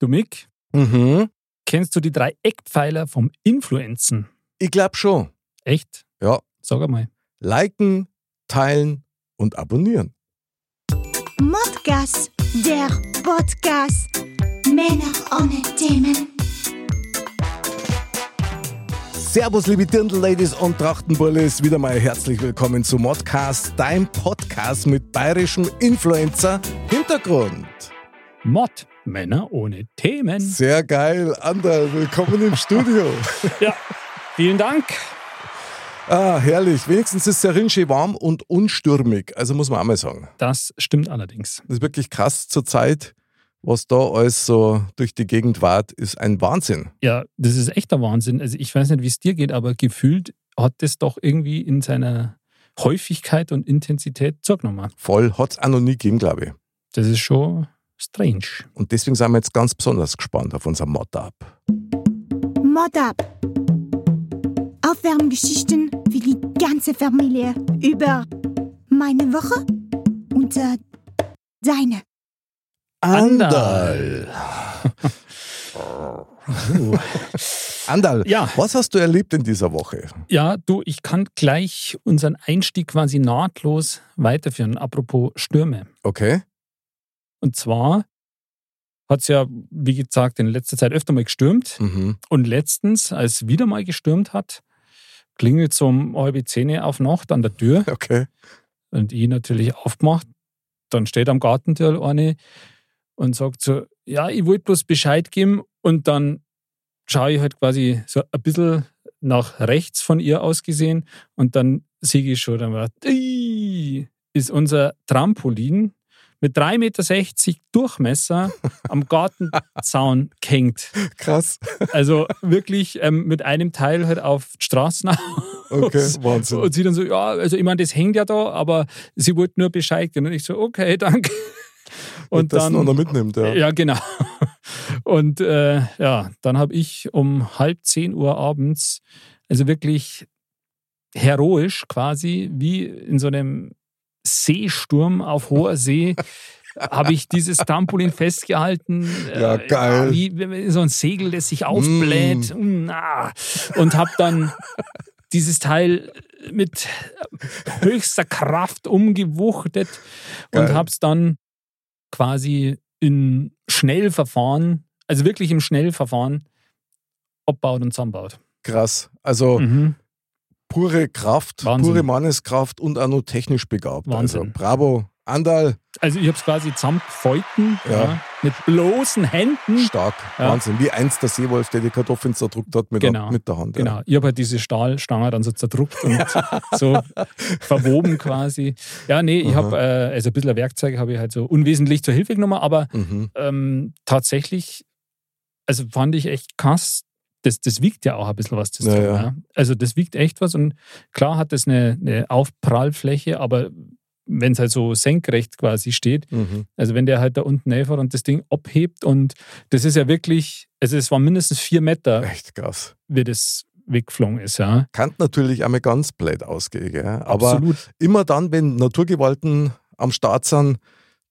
Du Mick, Mhm. kennst du die drei Eckpfeiler vom Influenzen? Ich glaube schon. Echt? Ja. Sag einmal. Liken, teilen und abonnieren. Modcast, der Podcast. Männer ohne Themen. Servus, liebe Dirndl-Ladies und Trachtenbullis. Wieder mal herzlich willkommen zu Modcast, dein Podcast mit bayerischem Influencer-Hintergrund. Mod, Männer ohne Themen. Sehr geil. Anderl, willkommen im Studio. Ja, vielen Dank. ah, herrlich. Wenigstens ist rinschee warm und unstürmig. Also muss man auch mal sagen. Das stimmt allerdings. Das ist wirklich krass zur Zeit, was da alles so durch die Gegend wart, ist ein Wahnsinn. Ja, das ist echter Wahnsinn. Also ich weiß nicht, wie es dir geht, aber gefühlt hat das doch irgendwie in seiner Häufigkeit und Intensität zugenommen. Voll hat es auch noch nie gegeben, glaube ich. Das ist schon strange. Und deswegen sind wir jetzt ganz besonders gespannt auf unser Mod-Up. Mod up. Aufwärmgeschichten für die ganze Familie über meine Woche und äh, deine. Andal. Andal, Ja. was hast du erlebt in dieser Woche? Ja, du, ich kann gleich unseren Einstieg quasi nahtlos weiterführen. Apropos Stürme. Okay. Und zwar hat es ja, wie gesagt, in letzter Zeit öfter mal gestürmt. Mhm. Und letztens, als es wieder mal gestürmt hat, klingelt so um halbe Zähne auf Nacht an der Tür. Okay. Und ich natürlich aufgemacht. Dann steht am Gartentür eine und sagt so, ja, ich wollte bloß Bescheid geben. Und dann schaue ich halt quasi so ein bisschen nach rechts von ihr aus gesehen. Und dann sehe ich schon, dann war, ist unser Trampolin mit 3,60 Meter Durchmesser am Gartenzaun gehängt. Krass. Also wirklich ähm, mit einem Teil halt auf die Straßen Okay, Wahnsinn. und sie dann so, ja, also ich meine, das hängt ja da, aber sie wollte nur Bescheid geben. Und ich so, okay, danke. Und dass dann, noch mitnimmt, ja. ja, genau. Und äh, ja, dann habe ich um halb zehn Uhr abends, also wirklich heroisch quasi, wie in so einem Seesturm auf hoher See, habe ich dieses Trampolin festgehalten. Ja, äh, geil. Wie, so ein Segel, das sich aufbläht. Mm, ah. Und habe dann dieses Teil mit höchster Kraft umgewuchtet und Geil. habe es dann quasi in Schnellverfahren, also wirklich im Schnellverfahren, abbaut und zusammenbaut. Krass. Also Mhm. Pure Kraft, Wahnsinn. pure Manneskraft und auch noch technisch begabt. Wahnsinn. Also bravo. Andal, Also ich habe es quasi zusammengefalten, Ja. ja. mit bloßen Händen. stark. Ja. Wahnsinn. Wie einst der Seewolf, der die Kartoffeln zerdrückt hat mit, Genau. der, mit der Hand. Genau, ich habe halt diese Stahlstange dann so zerdruckt und so verwoben quasi. Ja, nee, ich habe, äh, also ein bisschen Werkzeuge habe ich halt so unwesentlich zur Hilfe genommen, aber Ja. Mhm. ähm, tatsächlich, also fand ich echt krass. Das, das wiegt ja auch ein bisschen was, das Ja, Ding, ja. ja. Also das wiegt echt was und klar hat das eine, eine Aufprallfläche, aber wenn es halt so senkrecht quasi steht, Mhm. also wenn der halt da unten reinfährt und das Ding abhebt und das ist ja wirklich, also es waren mindestens vier Meter, Echt krass. wie das weggeflogen ist, ja. Kann natürlich einmal ganz blöd ausgehen, gell? aber Absolut. immer dann, wenn Naturgewalten am Start sind,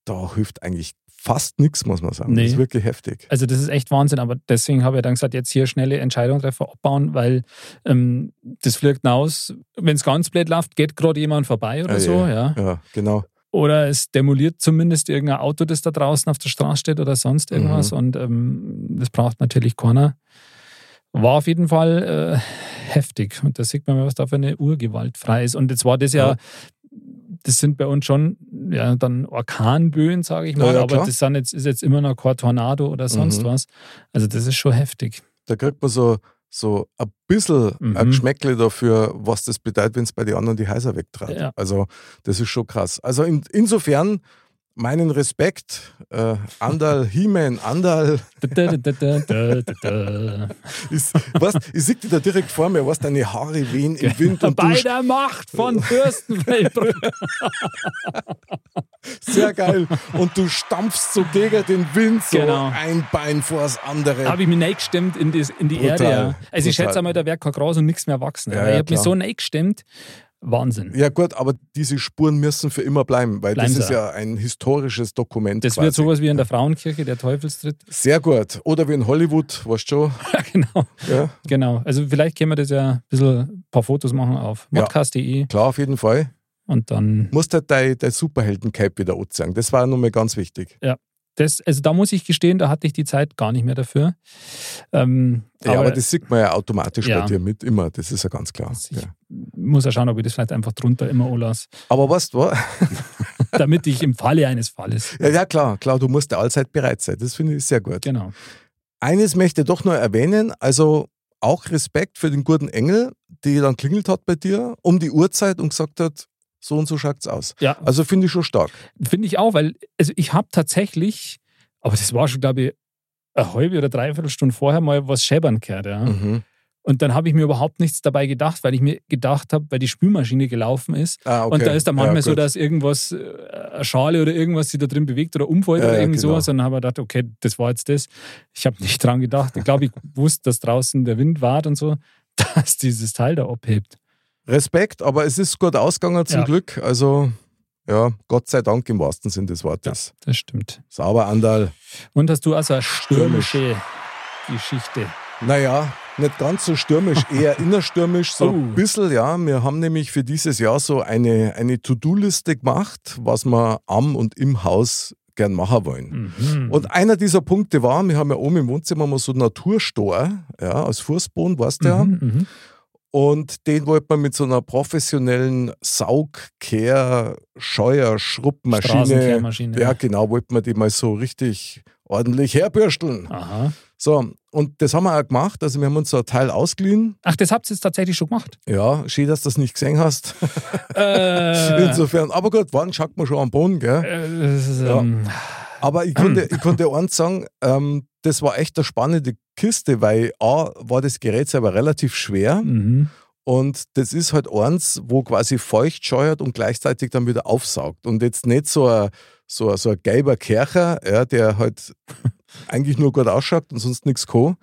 da hilft eigentlich fast nichts, muss man sagen. Nee. Das ist wirklich heftig. Also das ist echt Wahnsinn, aber deswegen habe ich dann gesagt, jetzt hier schnelle Entscheidung treffen, abbauen, weil ähm, das fliegt hinaus, wenn es ganz blöd läuft, geht gerade jemand vorbei oder Ah, so, ja. Ja, genau. Oder es demoliert zumindest irgendein Auto, das da draußen auf der Straße steht oder sonst irgendwas Mhm. und ähm, das braucht natürlich keiner. War auf jeden Fall äh, heftig und da sieht man was da für eine Urgewalt frei ist. Und jetzt war das ja, Ja. Das sind bei uns schon ja, dann Orkanböen, sage ich mal, Ja, aber das sind jetzt, ist jetzt immer noch kein Tornado oder sonst Mhm. was. Also das ist schon heftig. Da kriegt man so, so ein bisschen Mhm. ein Geschmäckle dafür, was das bedeutet, wenn es bei den anderen die Häuser wegtreibt. Ja. Also, das ist schon krass. Also, in, insofern meinen Respekt, äh, Andal, He-Man, Andal, Da, da, da, da, da, da, da. ist, was, ich sehe dich da direkt vor mir, was deine Haare wehen im Wind und Bei der Macht von Fürstenfeldbrück. sehr geil, und du stampfst so gegen den Wind, so Genau. ein Bein vor das andere. habe ich mich reingestemmt in, das, in die Brutal, Erde. Ja. Also ich brutal. schätze einmal, da wäre kein Gras und nichts mehr wachsen. Ja, ja, ich habe mich so reingestemmt Wahnsinn. Ja gut, aber diese Spuren müssen für immer bleiben, weil Bleiben das ist sie. ja ein historisches Dokument. Das quasi. wird sowas wie in der Frauenkirche, der Teufelstritt. Sehr gut. Oder wie in Hollywood, weißt du schon. Ja, genau. Ja, genau. Also vielleicht können wir das ja ein bisschen ein paar Fotos machen auf Ja. modcast.de klar, auf jeden Fall. und dann Musst halt dein, dein Superhelden-Cape wieder anziehen. Das war nochmal ganz wichtig. Das, also da muss ich gestehen, da hatte ich die Zeit gar nicht mehr dafür. Ähm, Ja, aber, das sieht man ja automatisch Ja. bei dir mit, immer. Das ist ja ganz klar. Ich Ja. muss ja schauen, ob ich das vielleicht einfach drunter immer anlasse, Aber weißt du was? damit ich im Falle eines Falles. Ja, ja, klar, klar, du musst ja allzeit bereit sein. Das finde ich sehr gut. Genau. Eines möchte ich doch noch erwähnen, also auch Respekt für den guten Engel, die dann klingelt hat bei dir um die Uhrzeit und gesagt hat, so und so schaut's aus. Ja, Also finde ich schon stark. finde ich auch, weil also ich habe tatsächlich, aber das war schon, glaube ich, eine halbe oder dreiviertel Stunde vorher mal was scheppern gehört. Ja. Mhm. Und dann habe ich mir überhaupt nichts dabei gedacht, weil ich mir gedacht habe, weil die Spülmaschine gelaufen ist. Ah, okay. Und da ist dann manchmal ja, so, dass irgendwas, äh, eine Schale oder irgendwas sich da drin bewegt oder umfällt Ja, oder irgendwie genau. sowas. Und dann habe ich gedacht, okay, das war jetzt das. Ich habe nicht dran gedacht. Ich glaube, ich wusste, dass draußen der Wind wart und so, dass dieses Teil da abhebt. Respekt, aber es ist gut ausgegangen zum Ja. Glück. Also, ja, Gott sei Dank im wahrsten Sinn des Wortes. Das stimmt. Sauber, Andal. Und hast du also eine stürmische Geschichte? Naja, nicht ganz so stürmisch, eher innerstürmisch, so Oh. ein bisschen, ja. Wir haben nämlich für dieses Jahr so eine, eine To-Do-Liste gemacht, was wir am und im Haus gern machen wollen. Mhm. Und einer dieser Punkte war, wir haben ja oben im Wohnzimmer mal so einen Naturstor, ja, aus Fußboden, weißt du ja. Mhm, mhm. Und den wollte man mit so einer professionellen Saugkehr, Scheuer, Straßenkehrmaschine. ja genau, wollte man die mal so richtig ordentlich herbürsteln. Aha. So, und das haben wir auch gemacht. Also wir haben uns so ein Teil ausgeliehen. Ach, das habt ihr jetzt tatsächlich schon gemacht? Ja, schön, dass du das nicht gesehen hast. Äh, Insofern, aber gut, wann schaut man schon am Boden, gell? äh, Ja. ähm, Aber ich konnte, ich konnte eins sagen, ähm, das war echt eine spannende Kiste, weil A, war das Gerät selber relativ schwer mhm. und das ist halt eins, wo quasi feucht scheuert und gleichzeitig dann wieder aufsaugt. Und jetzt nicht so ein, so ein, so ein gelber Kercher, ja, der halt eigentlich nur gut ausschaut und sonst nichts kann.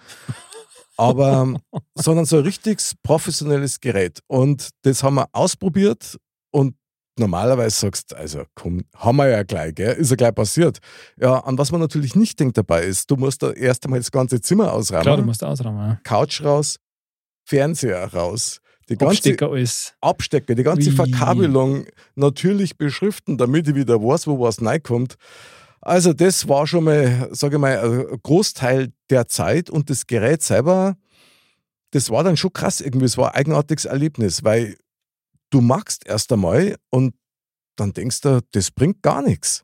Aber, sondern so ein richtiges professionelles Gerät. Und das haben wir ausprobiert und normalerweise sagst du, also komm, haben wir ja gleich, gell? ist ja gleich passiert. Ja, an was man natürlich nicht denkt dabei ist, du musst da erst einmal das ganze Zimmer ausräumen, Klar, du musst ausräumen. Ja. Couch raus, Fernseher raus, die ganze Abstecker alles. Abstecker, die ganze Ui. Verkabelung natürlich beschriften, damit ich wieder weiß, wo was reinkommt. Also das war schon mal, sage ich mal, ein Großteil der Zeit und das Gerät selber, das war dann schon krass irgendwie. Es war ein eigenartiges Erlebnis, weil du magst erst einmal und dann denkst du, das bringt gar nichts.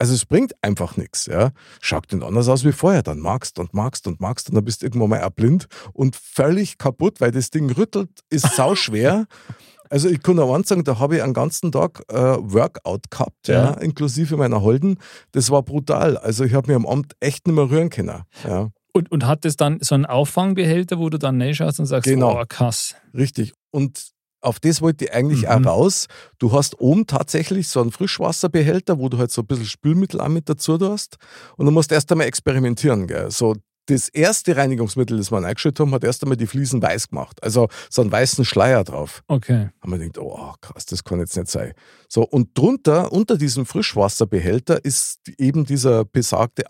Also es bringt einfach nichts. Ja. Schaut denn anders aus wie vorher. Dann magst und magst und magst und dann bist du irgendwann mal blind und völlig kaputt, weil das Ding rüttelt, ist sau schwer. Also ich kann auch eins sagen, da habe ich einen ganzen Tag äh, Workout gehabt, ja. Ja. inklusive meiner Holden. Das war brutal. Also ich habe mir am Abend echt nicht mehr rühren können. Ja. Und, und hat das dann so einen Auffangbehälter, wo du dann reinschaust und sagst, Genau. oh, krass. Richtig. Und auf das wollte ich eigentlich Mhm. auch raus. Du hast oben tatsächlich so einen Frischwasserbehälter, wo du halt so ein bisschen Spülmittel auch mit dazu tust. Und du musst erst einmal experimentieren. Gell? So, das erste Reinigungsmittel, das wir eingeschüttet haben, hat erst einmal die Fliesen weiß gemacht. Also so einen weißen Schleier drauf. Okay. Haben wir gedacht, oh krass, das kann jetzt nicht sein. So, und drunter, unter diesem Frischwasserbehälter, ist eben dieser besagte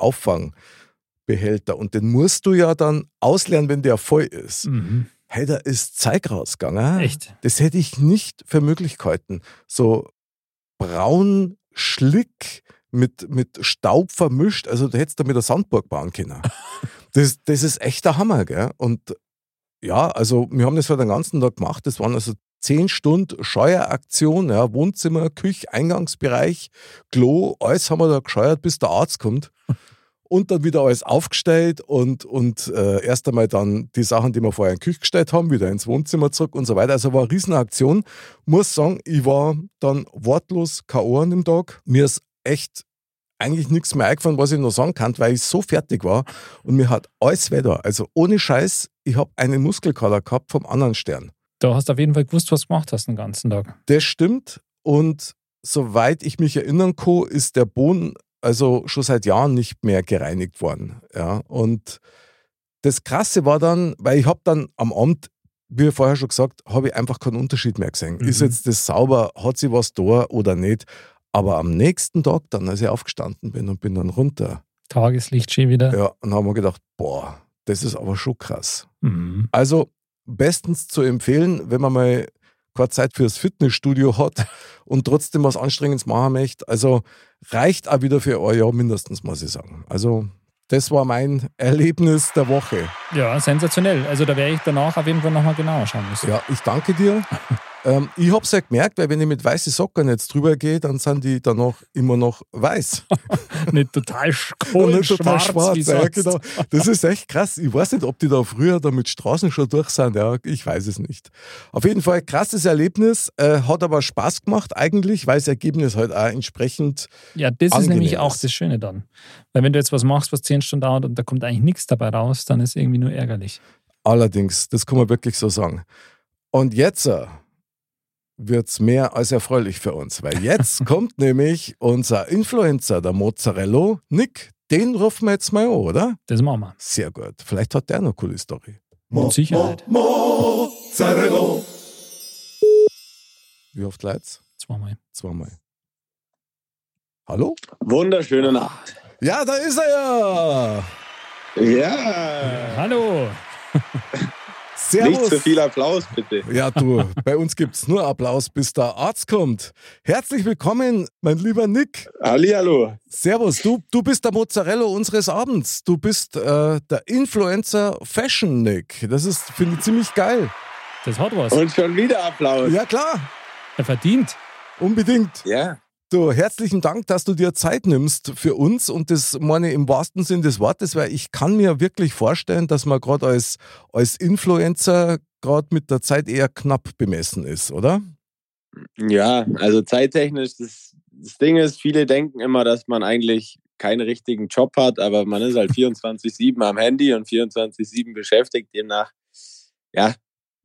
Auffangbehälter. Und den musst du ja dann ausleeren, wenn der voll ist. Mhm. Hey, da ist Zeug rausgegangen. Echt? Das hätte ich nicht für möglich gehalten. So braun, schlick, mit, mit Staub vermischt. Also da hättest du mit der Sandburg bauen können. Das, das ist echt der Hammer, gell? Und ja, also wir haben das halt den ganzen Tag gemacht. Das waren also zehn Stunden Scheueraktion, ja, Wohnzimmer, Küche, Eingangsbereich, Klo, alles haben wir da gescheuert, bis der Arzt kommt. Und dann wieder alles aufgestellt und, und äh, erst einmal dann die Sachen, die wir vorher in die Küche gestellt haben, wieder ins Wohnzimmer zurück und so weiter. Also war eine Riesenaktion. Muss sagen, ich war dann wortlos K.O. an dem Tag. Mir ist echt eigentlich nichts mehr eingefallen, was ich noch sagen kann, weil ich so fertig war. Und mir hat alles wieder, also ohne Scheiß, ich habe einen Muskelkater gehabt vom anderen Stern. Da hast du auf jeden Fall gewusst, was du gemacht hast den ganzen Tag. Das stimmt. Und soweit ich mich erinnern kann, ist der Boden also schon seit Jahren nicht mehr gereinigt worden. Ja. Und das Krasse war dann, weil ich habe dann am Abend wie vorher schon gesagt, habe ich einfach keinen Unterschied mehr gesehen. Mhm. Ist jetzt das sauber, hat sie was da oder nicht? Aber am nächsten Tag, dann, als ich aufgestanden bin und bin dann runter, Tageslicht schön wieder. ja, und haben wir gedacht, boah, das ist aber schon krass. Mhm. Also bestens zu empfehlen, wenn man mal keine Zeit fürs Fitnessstudio hat und trotzdem was Anstrengendes machen möchte. Also reicht auch wieder für ein Jahr mindestens, muss ich sagen. Also das war mein Erlebnis der Woche. Ja, sensationell. Also da werde ich danach auf jeden Fall nochmal genauer schauen müssen. Ja, ich danke dir. Ähm, ich habe es ja gemerkt, weil wenn ich mit weißen Socken jetzt drüber gehe, dann sind die danach immer noch weiß. Nicht total Und nicht total wie schwarz. Ja, genau. Das ist echt krass. Ich weiß nicht, ob die da früher da mit Straßen schon durch sind. Ja, ich weiß es nicht. Auf jeden Fall krasses Erlebnis. Äh, hat aber Spaß gemacht eigentlich, weil das Ergebnis halt auch entsprechend. Ja, das ist nämlich auch das Schöne dann. Weil wenn du jetzt was machst, was zehn Stunden dauert und da kommt eigentlich nichts dabei raus, dann ist irgendwie nur ärgerlich. Allerdings, das kann man wirklich so sagen. Und jetzt wird es mehr als erfreulich für uns, weil jetzt kommt nämlich unser Influencer, der Mozzarella, Nick. Den rufen wir jetzt mal an, oder? Das machen wir. Sehr gut. Vielleicht hat der noch eine coole Story. Mit Sicherheit. Wie oft leid's? Zweimal. Zweimal. Hallo? Wunderschöne Nacht. Ja, da ist er ja. Ja. Hallo. Servus. Nicht zu viel Applaus, bitte. Ja, du, bei uns gibt's nur Applaus, bis der Arzt kommt. Herzlich willkommen, mein lieber Nick. Hallihallo. Servus, du, du bist der Mozzarella unseres Abends. Du bist äh, der Influencer Fashion Nick. Das ist, finde ich, ziemlich geil. Das hat was. Und schon wieder Applaus. Ja, klar, Er verdient. unbedingt. Ja. Du, herzlichen Dank, dass du dir Zeit nimmst für uns und das meine ich im wahrsten Sinn des Wortes, weil ich kann mir wirklich vorstellen, dass man gerade als, als Influencer gerade mit der Zeit eher knapp bemessen ist, oder? Ja, also zeittechnisch, das, das Ding ist, viele denken immer, dass man eigentlich keinen richtigen Job hat, aber man ist halt 24-7 am Handy und 24-7 beschäftigt. Demnach, ja,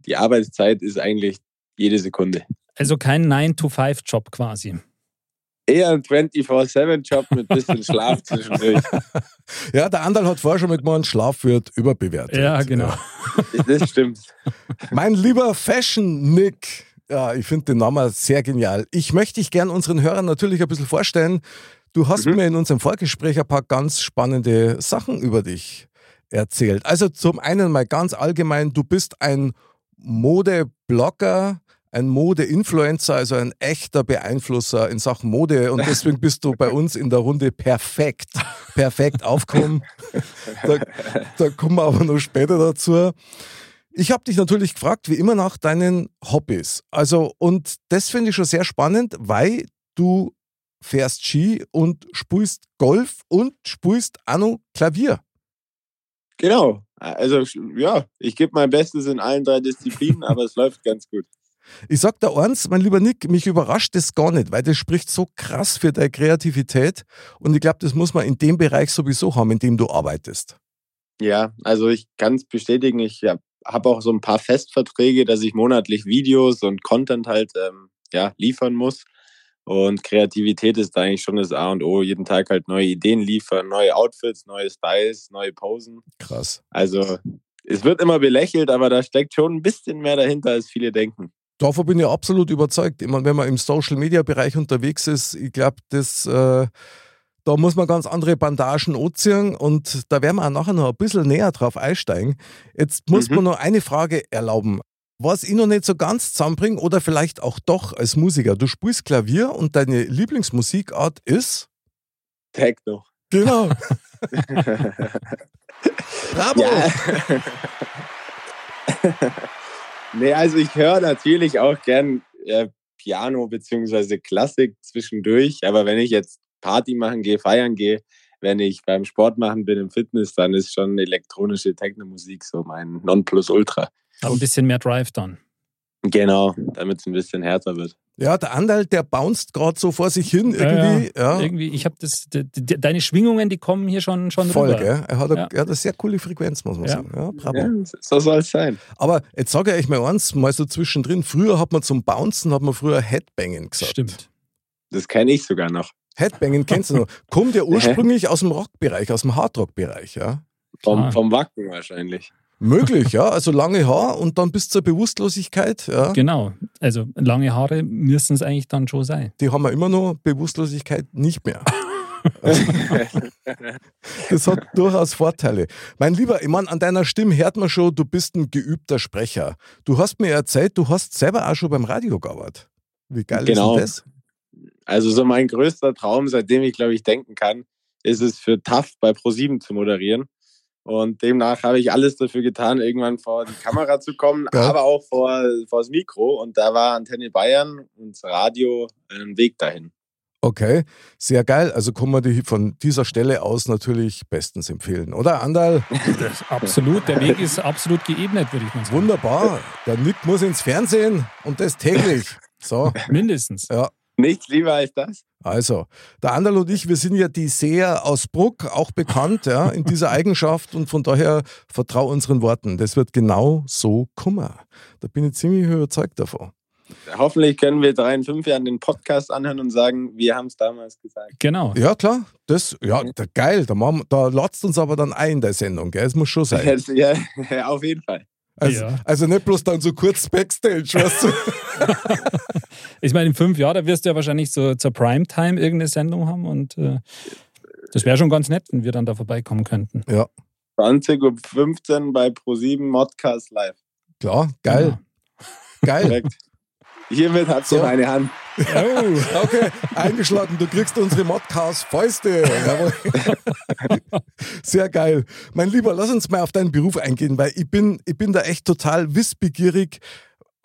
die Arbeitszeit ist eigentlich jede Sekunde. Also kein 9-to-5-Job quasi. Eher ein 24-7-Job mit bisschen Schlaf zwischendurch. Ja, der Andal hat vorher schon mal gemeint, Schlaf wird überbewertet. Ja, genau. Das stimmt. Mein lieber Fashion Nick, ja, ich finde den Namen sehr genial. Ich möchte dich gern unseren Hörern natürlich ein bisschen vorstellen. Du hast Mhm. mir in unserem Vorgespräch ein paar ganz spannende Sachen über dich erzählt. Also zum einen mal ganz allgemein, du bist ein Modeblogger, ein Mode-Influencer, also ein echter Beeinflusser in Sachen Mode und deswegen bist du bei uns in der Runde perfekt, perfekt aufgekommen. Da, da kommen wir aber noch später dazu. Ich habe dich natürlich gefragt, wie immer, nach deinen Hobbys. Also, und das finde ich schon sehr spannend, weil du fährst Ski und spielst Golf und spielst noch Klavier. Genau. Also ja, ich gebe mein Bestes in allen drei Disziplinen, aber es läuft ganz gut. Ich sag da eins, mein lieber Nick, mich überrascht das gar nicht, weil das spricht so krass für deine Kreativität und ich glaube, das muss man in dem Bereich sowieso haben, in dem du arbeitest. Ja, also ich kann es bestätigen, ich ja, habe auch so ein paar Festverträge, dass ich monatlich Videos und Content halt ähm, ja, liefern muss. Und Kreativität ist da eigentlich schon das A und O. Jeden Tag halt neue Ideen liefern, neue Outfits, neue Styles, neue Posen. Krass. Also es wird immer belächelt, aber da steckt schon ein bisschen mehr dahinter, als viele denken. Davon bin ich absolut überzeugt. Ich meine, wenn man im Social-Media-Bereich unterwegs ist, ich glaube, das, äh, da muss man ganz andere Bandagen anziehen und da werden wir auch nachher noch ein bisschen näher drauf einsteigen. Jetzt muss Mhm. man noch eine Frage erlauben. Was ich noch nicht so ganz zusammenbringe oder vielleicht auch doch als Musiker. Du spielst Klavier und deine Lieblingsmusikart ist? Techno. Genau. Bravo! Nee, also ich höre natürlich auch gern äh, Piano bzw. Klassik zwischendurch, aber wenn ich jetzt Party machen gehe, feiern gehe, wenn ich beim Sport machen bin im Fitness, dann ist schon elektronische Techno-Musik so mein Nonplusultra. Hat ein bisschen mehr Drive dann. Genau, damit es ein bisschen härter wird. Ja, der Andal, der bounced gerade so vor sich hin Ja, irgendwie. Ja, Irgendwie, ich habe das, de, de, deine Schwingungen, die kommen hier schon, schon Voll, rüber. gell? Er hat, eine, Ja. er hat eine sehr coole Frequenz, muss man Ja. sagen. Ja, bravo. Ja, so soll es sein. Aber jetzt sage ich euch mal eins, mal so zwischendrin. Früher hat man zum Bouncen, hat man früher Headbanging gesagt. Stimmt. Das kenne ich sogar noch. Headbanging kennst du noch. Kommt ja ursprünglich aus dem Rockbereich, aus dem Hardrock-Bereich, ja? Vom, vom Wacken wahrscheinlich. Möglich, ja. Also lange Haar und dann bis zur Bewusstlosigkeit. Ja. Genau. Also lange Haare müssen es eigentlich dann schon sein. Die haben wir immer noch, Bewusstlosigkeit nicht mehr. das hat durchaus Vorteile. Mein Lieber, ich meine, an deiner Stimme hört man schon, du bist ein geübter Sprecher. Du hast mir erzählt, du hast selber auch schon beim Radio gearbeitet. Wie geil Genau. ist denn das? Also so mein größter Traum, seitdem ich glaube ich denken kann, ist es für TAF bei ProSieben zu moderieren. Und demnach habe ich alles dafür getan, irgendwann vor die Kamera zu kommen, Ja. aber auch vor, vor das Mikro. Und da war Antenne Bayern und das Radio ein Weg dahin. Okay, sehr geil. Also kann man die von dieser Stelle aus natürlich bestens empfehlen, oder Andal? Absolut. Der Weg ist absolut geebnet, würde ich mal sagen. Wunderbar. Der Nick muss ins Fernsehen und das täglich. So, Mindestens. ja. Nichts lieber als das. Also, der Andal und ich, wir sind ja die Seher aus Bruck, auch bekannt ja, in dieser Eigenschaft und von daher vertrau unseren Worten. Das wird genau so kommen. Da bin ich ziemlich überzeugt davon. Hoffentlich können wir drei in fünf Jahren den Podcast anhören und sagen, wir haben es damals gesagt. Genau. Ja, klar. Das, ja, da, geil. Da, machen, da latzt uns aber dann ein in der Sendung, gell? Das muss schon sein. Ja, auf jeden Fall. Also, Ja. also nicht bloß dann so kurz Backstage, weißt du? Ich meine, in fünf Jahren, da wirst du ja wahrscheinlich so zur Primetime irgendeine Sendung haben und äh, das wäre schon ganz nett, wenn wir dann da vorbeikommen könnten. 20.15 Uhr bei ProSieben Modcast Live. Klar, geil, geil. Direkt. Hiermit habt ihr So. meine Hand. Oh, Okay, eingeschlagen, du kriegst unsere Modcast Fäuste. Jawohl. Sehr geil. Mein Lieber, lass uns mal auf deinen Beruf eingehen, weil ich bin, ich bin da echt total wissbegierig,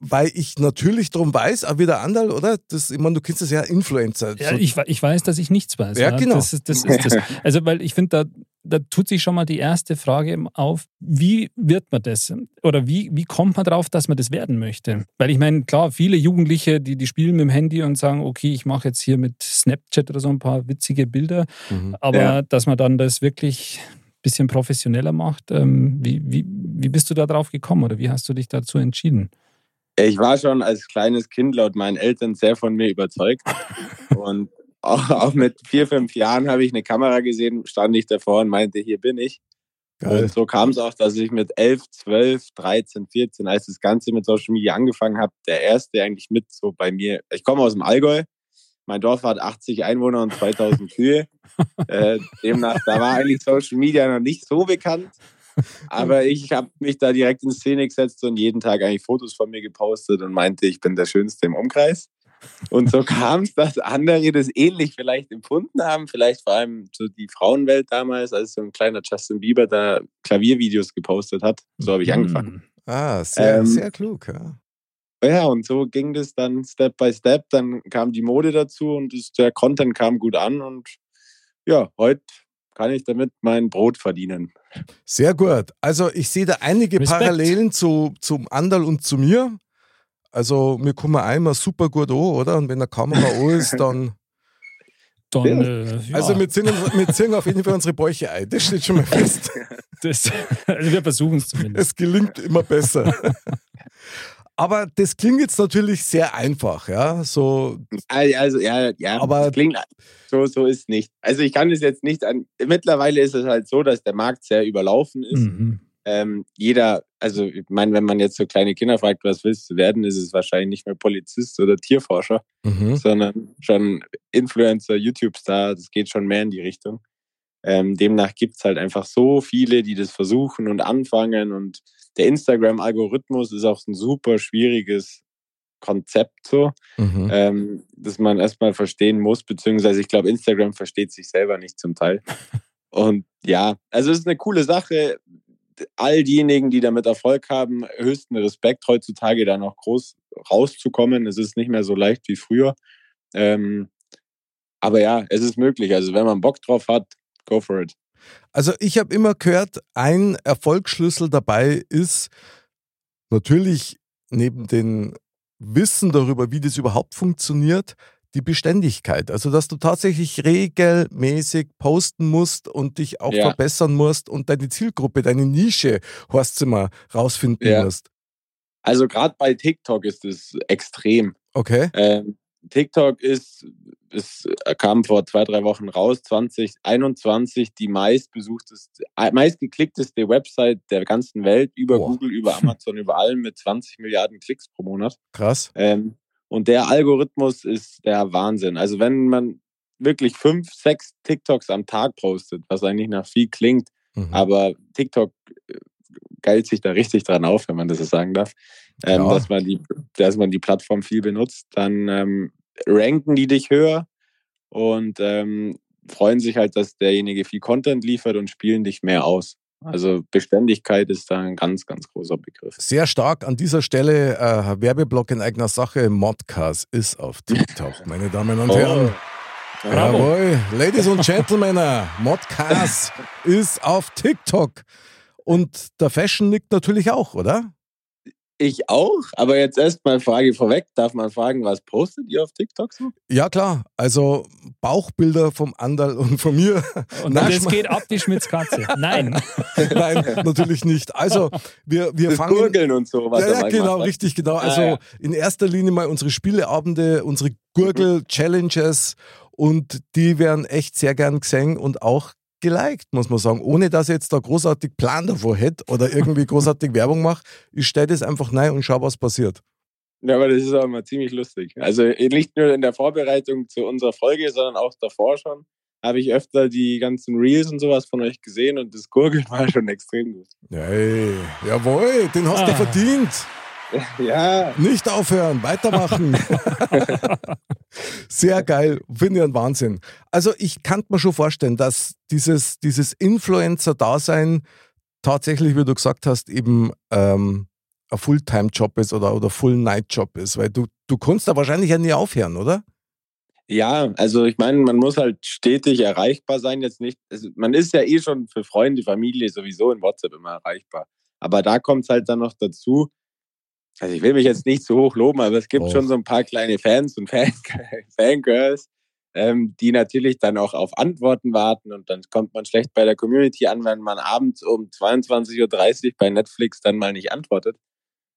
weil ich natürlich darum weiß, auch wie der Andal, oder? Das, ich meine, du kennst das ja Influencer. ja, So- ich, ich weiß, dass ich nichts weiß. Ja, genau. Das ist das. Ist das. Also, weil ich finde, da, da tut sich schon mal die erste Frage auf, wie wird man das? Oder wie, wie kommt man drauf, dass man das werden möchte? Weil ich meine, klar, viele Jugendliche, die, die spielen mit dem Handy und sagen, okay, ich mache jetzt hier mit Snapchat oder so ein paar witzige Bilder. Mhm. Aber Ja. dass man dann das wirklich ein bisschen professioneller macht, ähm, wie, wie, wie bist du da drauf gekommen oder wie hast du dich dazu entschieden? Ich war schon als kleines Kind laut meinen Eltern sehr von mir überzeugt. Und auch, auch mit vier, fünf Jahren habe ich eine Kamera gesehen, stand ich davor und meinte, hier bin ich. Geil. Und so kam es auch, dass ich mit 11, 12, 13, 14, als das Ganze mit Social Media angefangen habe, der erste eigentlich mit so bei mir. Ich komme aus dem Allgäu. Mein Dorf hat 80 Einwohner und 2000 Kühe. Äh, demnach, da war eigentlich Social Media noch nicht so bekannt. Aber ich habe mich da direkt in Szene gesetzt und jeden Tag eigentlich Fotos von mir gepostet und meinte, ich bin der Schönste im Umkreis. Und so kam es, dass andere das ähnlich vielleicht empfunden haben, vielleicht vor allem so die Frauenwelt damals, als so ein kleiner Justin Bieber da Klaviervideos gepostet hat. So habe ich angefangen. Hm. Ah, sehr, Ähm, sehr klug. Ja. Ja, und so ging das dann Step by Step. Dann kam die Mode dazu und das, der Content kam gut an. Und ja, heute kann ich damit mein Brot verdienen. Sehr gut. Also ich sehe da einige Respekt. Parallelen zu, zum Andal und zu mir. Also wir kommen einmal super gut an, oder? Und wenn der Kamera an ist, dann... Dann, Ja. äh, ja, Also wir ziehen, wir ziehen auf jeden Fall unsere Bäuche ein. Das steht schon mal fest. das, also wir versuchen es zumindest. Es gelingt immer besser. Aber das klingt jetzt natürlich sehr einfach, ja. So, Also, ja, ja, Aber- das klingt so, so ist nicht. Also, ich kann es jetzt nicht an. Mittlerweile ist es halt so, dass der Markt sehr überlaufen ist. Mhm. Ähm, jeder, also, ich meine, wenn man jetzt so kleine Kinder fragt, was willst du werden, ist es wahrscheinlich nicht mehr Polizist oder Tierforscher. mhm. sondern schon Influencer, YouTube-Star, das geht schon mehr in die Richtung. Ähm, demnach gibt es halt einfach so viele, die das versuchen und anfangen. Und der Instagram-Algorithmus ist auch ein super schwieriges Konzept, so, Mhm. ähm, das man erstmal verstehen muss, beziehungsweise ich glaube, Instagram versteht sich selber nicht zum Teil. Und ja, also es ist eine coole Sache. All diejenigen, die damit Erfolg haben, höchsten Respekt, heutzutage da noch groß rauszukommen. Es ist nicht mehr so leicht wie früher. Ähm, aber ja, es ist möglich. Also wenn man Bock drauf hat, go for it. Also ich habe immer gehört, ein Erfolgsschlüssel dabei ist natürlich neben dem Wissen darüber, wie das überhaupt funktioniert, die Beständigkeit. Also dass du tatsächlich regelmäßig posten musst und dich auch Ja. verbessern musst und deine Zielgruppe, deine Nische, mal rausfinden Ja. musst. Also gerade bei TikTok ist es extrem. Okay. Ähm, TikTok ist, es kam vor zwei, drei Wochen raus, 2021 die meistbesuchteste, äh, meistgeklickteste Website der ganzen Welt, über Boah. Google, über Amazon, über allem mit 20 Milliarden Klicks pro Monat. Krass. Ähm, und der Algorithmus ist der Wahnsinn. Also wenn man wirklich fünf, sechs TikToks am Tag postet, was eigentlich nach viel klingt, Mhm. aber TikTok äh, geilt sich da richtig dran auf, wenn man das so sagen darf, ähm, Ja. dass, man die, dass man die Plattform viel benutzt, dann ähm, ranken die dich höher und ähm, freuen sich halt, dass derjenige viel Content liefert und spielen dich mehr aus. Also Beständigkeit ist da ein ganz, ganz großer Begriff. Sehr stark an dieser Stelle äh, Werbeblock in eigener Sache. Modcast ist auf TikTok, meine Damen und Herren. Oh. Bravo. Jawohl, Ladies und Gentlemen, Modcast ist auf TikTok. Und der Fashion nickt natürlich auch, oder? Ich auch, aber jetzt erstmal Frage vorweg. Darf man fragen, was postet ihr auf TikTok so? Ja, klar. Also Bauchbilder vom Andal und von mir. Und Nein, das Schma- geht ab die Schmitzkatze. Nein. Nein, natürlich nicht. Also, wir, wir Das fangen. Gurgeln und so. Was Ja, ja, genau, richtig, genau. Ah, Also ja. in erster Linie mal unsere Spieleabende, unsere Gurgel-Challenges und die werden echt sehr gern gesehen und auch geliked, muss man sagen. Ohne dass ich jetzt da großartig Plan davor hätte oder irgendwie großartig Werbung mache. Ich stelle das einfach rein und schau, was passiert. Ja, aber das ist auch immer ziemlich lustig. Also nicht nur in der Vorbereitung zu unserer Folge, sondern auch davor schon habe ich öfter die ganzen Reels und sowas von euch gesehen und das Gurgeln war schon extrem gut. Hey, jawohl, den hast du Ah. verdient. Ja, Nicht aufhören, weitermachen. Sehr geil, finde ich ein Wahnsinn. Also ich kann mir schon vorstellen, dass dieses, dieses Influencer-Dasein tatsächlich, wie du gesagt hast, eben ähm, ein Fulltime-Job ist oder, oder Full-Night-Job ist, weil du, du kannst da wahrscheinlich ja nie aufhören, oder? Ja, also ich meine, man muss halt stetig erreichbar sein. Jetzt nicht, also man ist ja eh schon für Freunde, Familie sowieso in WhatsApp immer erreichbar. Aber da kommt es halt dann noch dazu. Also ich will mich jetzt nicht zu hoch loben, aber es gibt Och. schon so ein paar kleine Fans und Fan Fangirls, ähm, die natürlich dann auch auf Antworten warten und dann kommt man schlecht bei der Community an, wenn man abends um 22.30 Uhr bei Netflix dann mal nicht antwortet.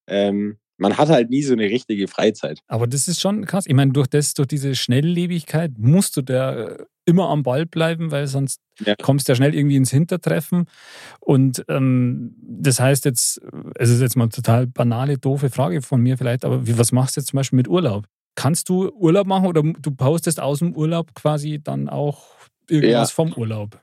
Ähm, man hat halt nie so eine richtige Freizeit. Aber das ist schon krass. Ich meine, durch das, durch diese Schnelllebigkeit musst du da äh, immer am Ball bleiben, weil sonst Ja. kommst du ja schnell irgendwie ins Hintertreffen. Und ähm, das heißt jetzt, es ist jetzt mal eine total banale, doofe Frage von mir vielleicht, aber wie, was machst du jetzt zum Beispiel mit Urlaub? Kannst du Urlaub machen oder du postest aus dem Urlaub quasi dann auch irgendwas Ja. vom Urlaub?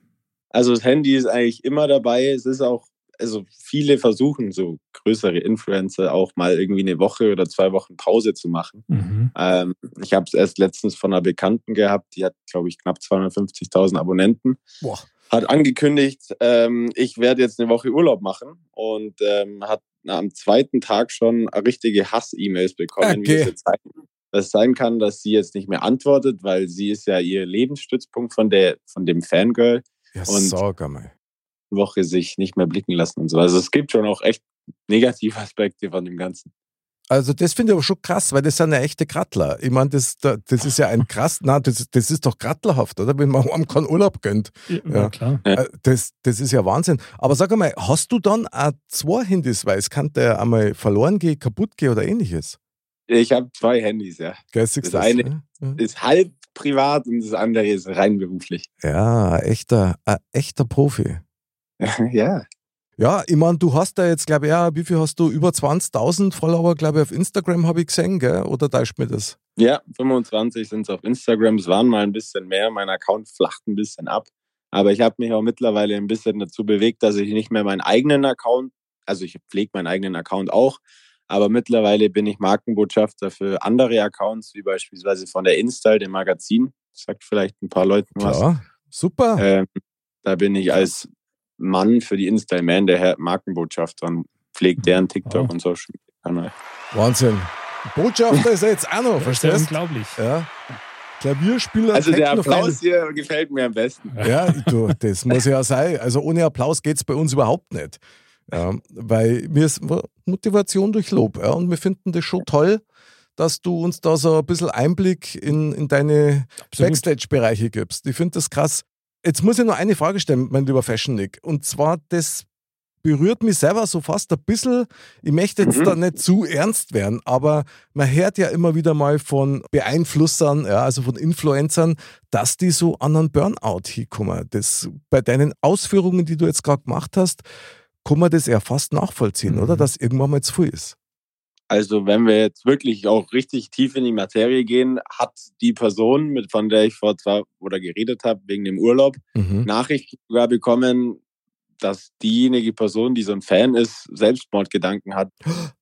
Also das Handy ist eigentlich immer dabei. Es ist auch, also viele versuchen so größere Influencer auch mal irgendwie eine Woche oder zwei Wochen Pause zu machen. Mhm. Ähm, ich habe es erst letztens von einer Bekannten gehabt, die hat, glaube ich, knapp 250.000 Abonnenten. Boah. Hat angekündigt, ähm, ich werde jetzt eine Woche Urlaub machen und ähm, hat na, am zweiten Tag schon richtige Hass-E-Mails bekommen, wie Okay. es jetzt sein, das sein kann, dass sie jetzt nicht mehr antwortet, weil sie ist ja ihr Lebensstützpunkt von der von dem Fangirl. Ja, Und- sag einmal. Woche sich nicht mehr blicken lassen und so. Also es gibt schon auch echt negative Aspekte von dem Ganzen. Also das finde ich aber schon krass, weil das sind ja echte Krattler. Ich meine, das, da- das ist ja ein krass, na, das, das ist doch krattlerhaft, oder? Wenn man einem keinen Urlaub gönnt. Ja, Ja. klar. Ja. Äh, Das, das ist ja Wahnsinn. Aber sag einmal, hast du dann auch zwei Handys, weil es kann der einmal verloren gehen, kaputt gehen oder ähnliches? Ich habe zwei Handys, ja. Geistig Das eine- Ist halb privat und das andere ist rein beruflich. Ja, echter, ein echter Profi. ja. Ja, ich meine, du hast da jetzt, glaube ich, ja, wie viel hast du? Über 20.000 Follower, glaube ich, auf Instagram habe ich gesehen, gell? Oder täuscht mir das? Ja, 25 sind es auf Instagram. Es waren mal ein bisschen mehr. Mein Account flacht ein bisschen ab. Aber ich habe mich auch mittlerweile ein bisschen dazu bewegt, dass ich nicht mehr meinen eigenen Account, also ich pflege meinen eigenen Account auch, aber mittlerweile bin ich Markenbotschafter für andere Accounts, wie beispielsweise von der Install, dem Magazin. Das sagt vielleicht ein paar Leuten was. Klar, super. Ähm, da bin ich als Mann für die Installman der Herr Markenbotschafter und pflegt deren TikTok Wow. und Social Media Kanal. Wahnsinn. Botschafter ist er jetzt auch noch, Das ist ja verstehst unglaublich. Ja. Klavierspieler, Also der. Applaus hier gefällt mir am besten. Ja, du, das muss ja sein. Also ohne Applaus geht es bei uns überhaupt nicht. Ja, weil mir ist Motivation durch Lob. Ja, und wir finden das schon toll, dass du uns da so ein bisschen Einblick in, in deine. Backstage-Bereiche gibst. Ich finde das krass. Jetzt muss ich noch eine Frage stellen, mein lieber Fashion Nick. Und zwar das berührt mich selber so fast ein bisschen. Ich möchte jetzt Mhm. da nicht zu ernst werden, aber man hört ja immer wieder mal von Beeinflussern, ja, also von Influencern, dass die so an einen Burnout hinkommen. Das, bei deinen Ausführungen, die du jetzt gerade gemacht hast, kann man das ja fast nachvollziehen, Mhm. oder? Dass irgendwann mal zu viel ist. Also wenn wir jetzt wirklich auch richtig tief in die Materie gehen, hat die Person, mit von der ich vor zwei oder geredet habe, wegen dem Urlaub, Mhm. Nachrichten sogar bekommen, dass diejenige Person, die so ein Fan ist, Selbstmordgedanken hat.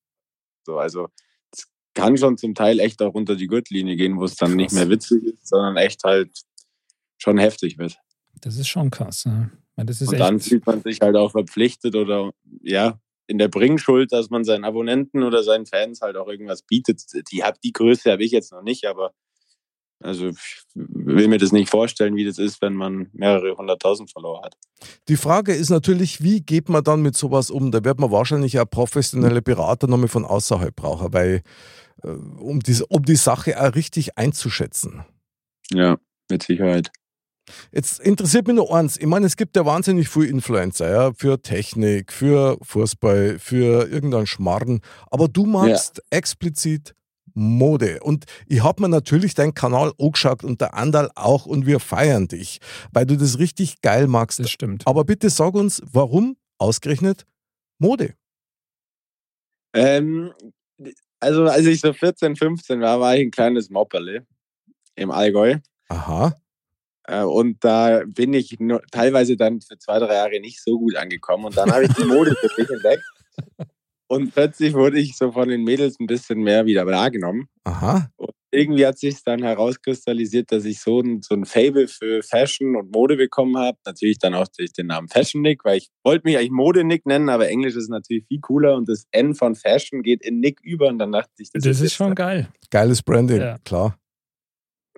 So, also es kann schon zum Teil echt auch unter die Gürtellinie gehen, wo es dann nicht Krass. mehr witzig ist, sondern echt halt schon heftig wird. Das ist schon krass. Meine, Das ist Und dann fühlt man sich halt auch verpflichtet oder ja, in der Bringschuld, dass man seinen Abonnenten oder seinen Fans halt auch irgendwas bietet. Die, hab, die Größe habe ich jetzt noch nicht, aber also ich will mir das nicht vorstellen, wie das ist, wenn man mehrere hunderttausend Follower hat. Die Frage ist natürlich, wie geht man dann mit sowas um? Da wird man wahrscheinlich auch professionelle Berater nochmal von außerhalb brauchen, weil, äh, um, die, um die Sache auch richtig einzuschätzen. Ja, mit Sicherheit. Jetzt interessiert mich nur eins. Ich meine, es gibt ja wahnsinnig viele Influencer, ja, für Technik, für Fußball, für irgendeinen Schmarrn. Aber du magst explizit Mode. Und ich habe mir natürlich deinen Kanal angeschaut und der Andal auch und wir feiern dich, weil du das richtig geil magst. das stimmt. Aber bitte sag uns, warum ausgerechnet Mode? Ähm, also als ich so 14, 15 war, war ich ein kleines Mopperle im Allgäu. Aha. Äh, Und da bin ich nur, teilweise dann für zwei, drei Jahre nicht so gut angekommen. Und dann habe ich die Mode für mich entdeckt. Und plötzlich wurde ich so von den Mädels ein bisschen mehr wieder wahrgenommen. Aha. Und irgendwie hat sich dann herauskristallisiert, dass ich so ein, so ein Fable für Fashion und Mode bekommen habe. Natürlich dann auch durch den Namen Fashion Nick, weil ich wollte mich eigentlich Mode Nick nennen, aber Englisch ist natürlich viel cooler und das N von Fashion geht in Nick über und dann dachte ich, das, Das ist jetzt schon geil. Geiles Branding, Ja. klar.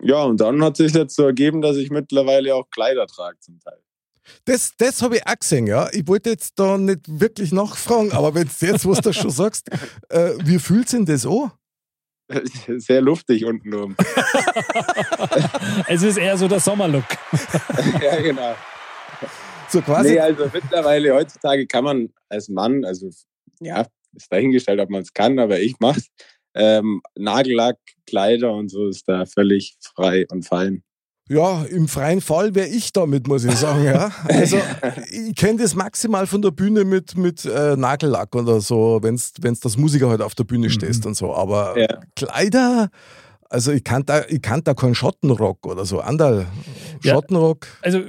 Ja, und dann hat sich jetzt so ergeben, dass ich mittlerweile auch Kleider trage zum Teil. Das, das habe ich auch gesehen, ja. Ich wollte jetzt da nicht wirklich nachfragen, aber wenn du jetzt, was du schon sagst, äh, wie fühlt sich denn das an? Sehr luftig unten oben. es ist eher so der Sommerlook. ja, genau. So quasi. Nee, also mittlerweile heutzutage kann man als Mann, also ja, ist dahingestellt, ob man es kann, aber ich mach's. Ähm, Nagellack, Kleider und so ist da völlig frei und fein. Ja, im freien Fall wäre ich damit, muss ich sagen. Ja. Also, ich kenne das maximal von der Bühne mit, mit äh, Nagellack oder so, wenn du das Musiker halt auf der Bühne stehst und so. Aber Ja. Kleider, also ich kann da, ich kann da keinen Schottenrock oder so. Andal, Ja. Schottenrock, Also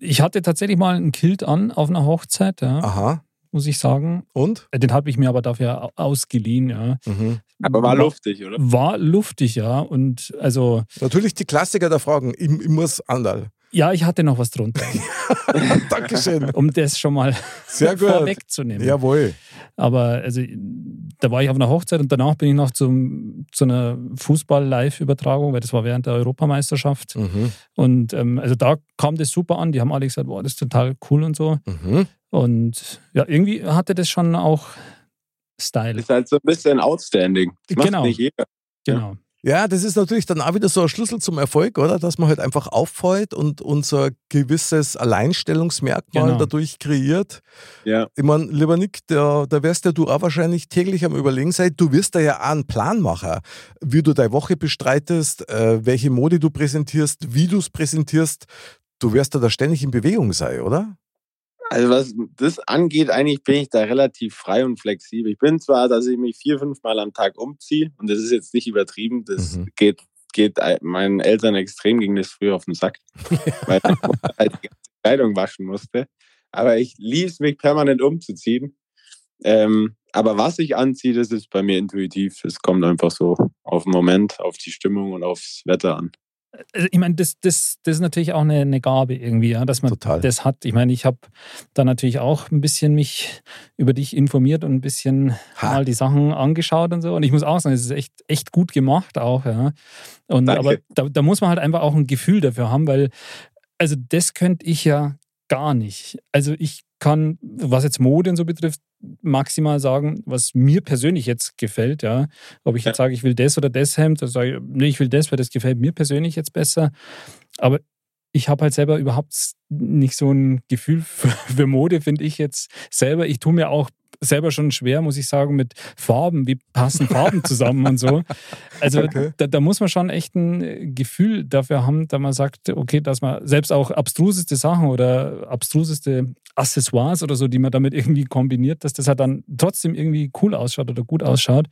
ich hatte tatsächlich mal einen Kilt an auf einer Hochzeit, ja, aha. Muss ich sagen. Und? Den habe ich mir aber dafür au- ausgeliehen, ja. Mhm. Aber war luftig, oder? War luftig, ja. Und also, Natürlich die Klassiker der Fragen. Ich, ich muss Andal. ja, ich hatte noch was drunter, Dankeschön. um das schon mal Sehr gut. vorwegzunehmen. Jawohl. Aber also, da war ich auf einer Hochzeit und danach bin ich noch zum, zu einer Fußball-Live-Übertragung, weil das war während der Europameisterschaft. Mhm. Und ähm, also da kam das super an. Die haben alle gesagt, boah, das ist total cool und so. Mhm. Und ja, irgendwie hatte das schon auch Style. Ist halt so ein bisschen outstanding. Das macht Genau. nicht jeder. Genau. Ja, das ist natürlich dann auch wieder so ein Schlüssel zum Erfolg, oder? Dass man halt einfach auffällt und unser gewisses Alleinstellungsmerkmal Genau. dadurch kreiert. Ja. Ich meine, lieber Nick, da, da wirst ja du auch wahrscheinlich täglich am Überlegen sein. Du wirst da ja auch einen Plan machen, wie du deine Woche bestreitest, äh, welche Mode du präsentierst, wie du es präsentierst. Du wirst da, da ständig in Bewegung sein, oder? Also was das angeht, eigentlich bin ich da relativ frei und flexibel. Ich bin zwar, dass ich mich vier, fünf Mal am Tag umziehe und das ist jetzt nicht übertrieben, das Mhm. geht, geht meinen Eltern extrem ging das früher auf den Sack, weil ich halt die ganze Kleidung waschen musste. Aber ich liebe es, mich permanent umzuziehen. Ähm, aber was ich anziehe, das ist bei mir intuitiv. Es kommt einfach so auf den Moment, auf die Stimmung und aufs Wetter an. Also ich meine, das, das, das ist natürlich auch eine, eine Gabe irgendwie, ja, dass man Total. das hat. Ich meine, ich habe da natürlich auch ein bisschen mich über dich informiert und ein bisschen Ha. mal die Sachen angeschaut und so. Und ich muss auch sagen, es ist echt, echt gut gemacht auch, ja. Und Danke. aber da, da muss man halt einfach auch ein Gefühl dafür haben, weil, also das könnte ich ja gar nicht. Also ich kann, was jetzt Mode und so betrifft, maximal sagen, was mir persönlich jetzt gefällt, ja. Ob ich jetzt sage, ich will das oder das Hemd, dann sage ich, nee, ich will das, weil das gefällt mir persönlich jetzt besser. Aber ich habe halt selber überhaupt nicht so ein Gefühl für, für Mode, finde ich jetzt selber. Ich tue mir auch selber schon schwer, muss ich sagen, mit Farben. Wie passen Farben zusammen und so? Also Okay. da, da muss man schon echt ein Gefühl dafür haben, da man sagt, okay, dass man selbst auch abstruseste Sachen oder abstruseste Accessoires oder so, die man damit irgendwie kombiniert, dass das halt dann trotzdem irgendwie cool ausschaut oder gut ausschaut.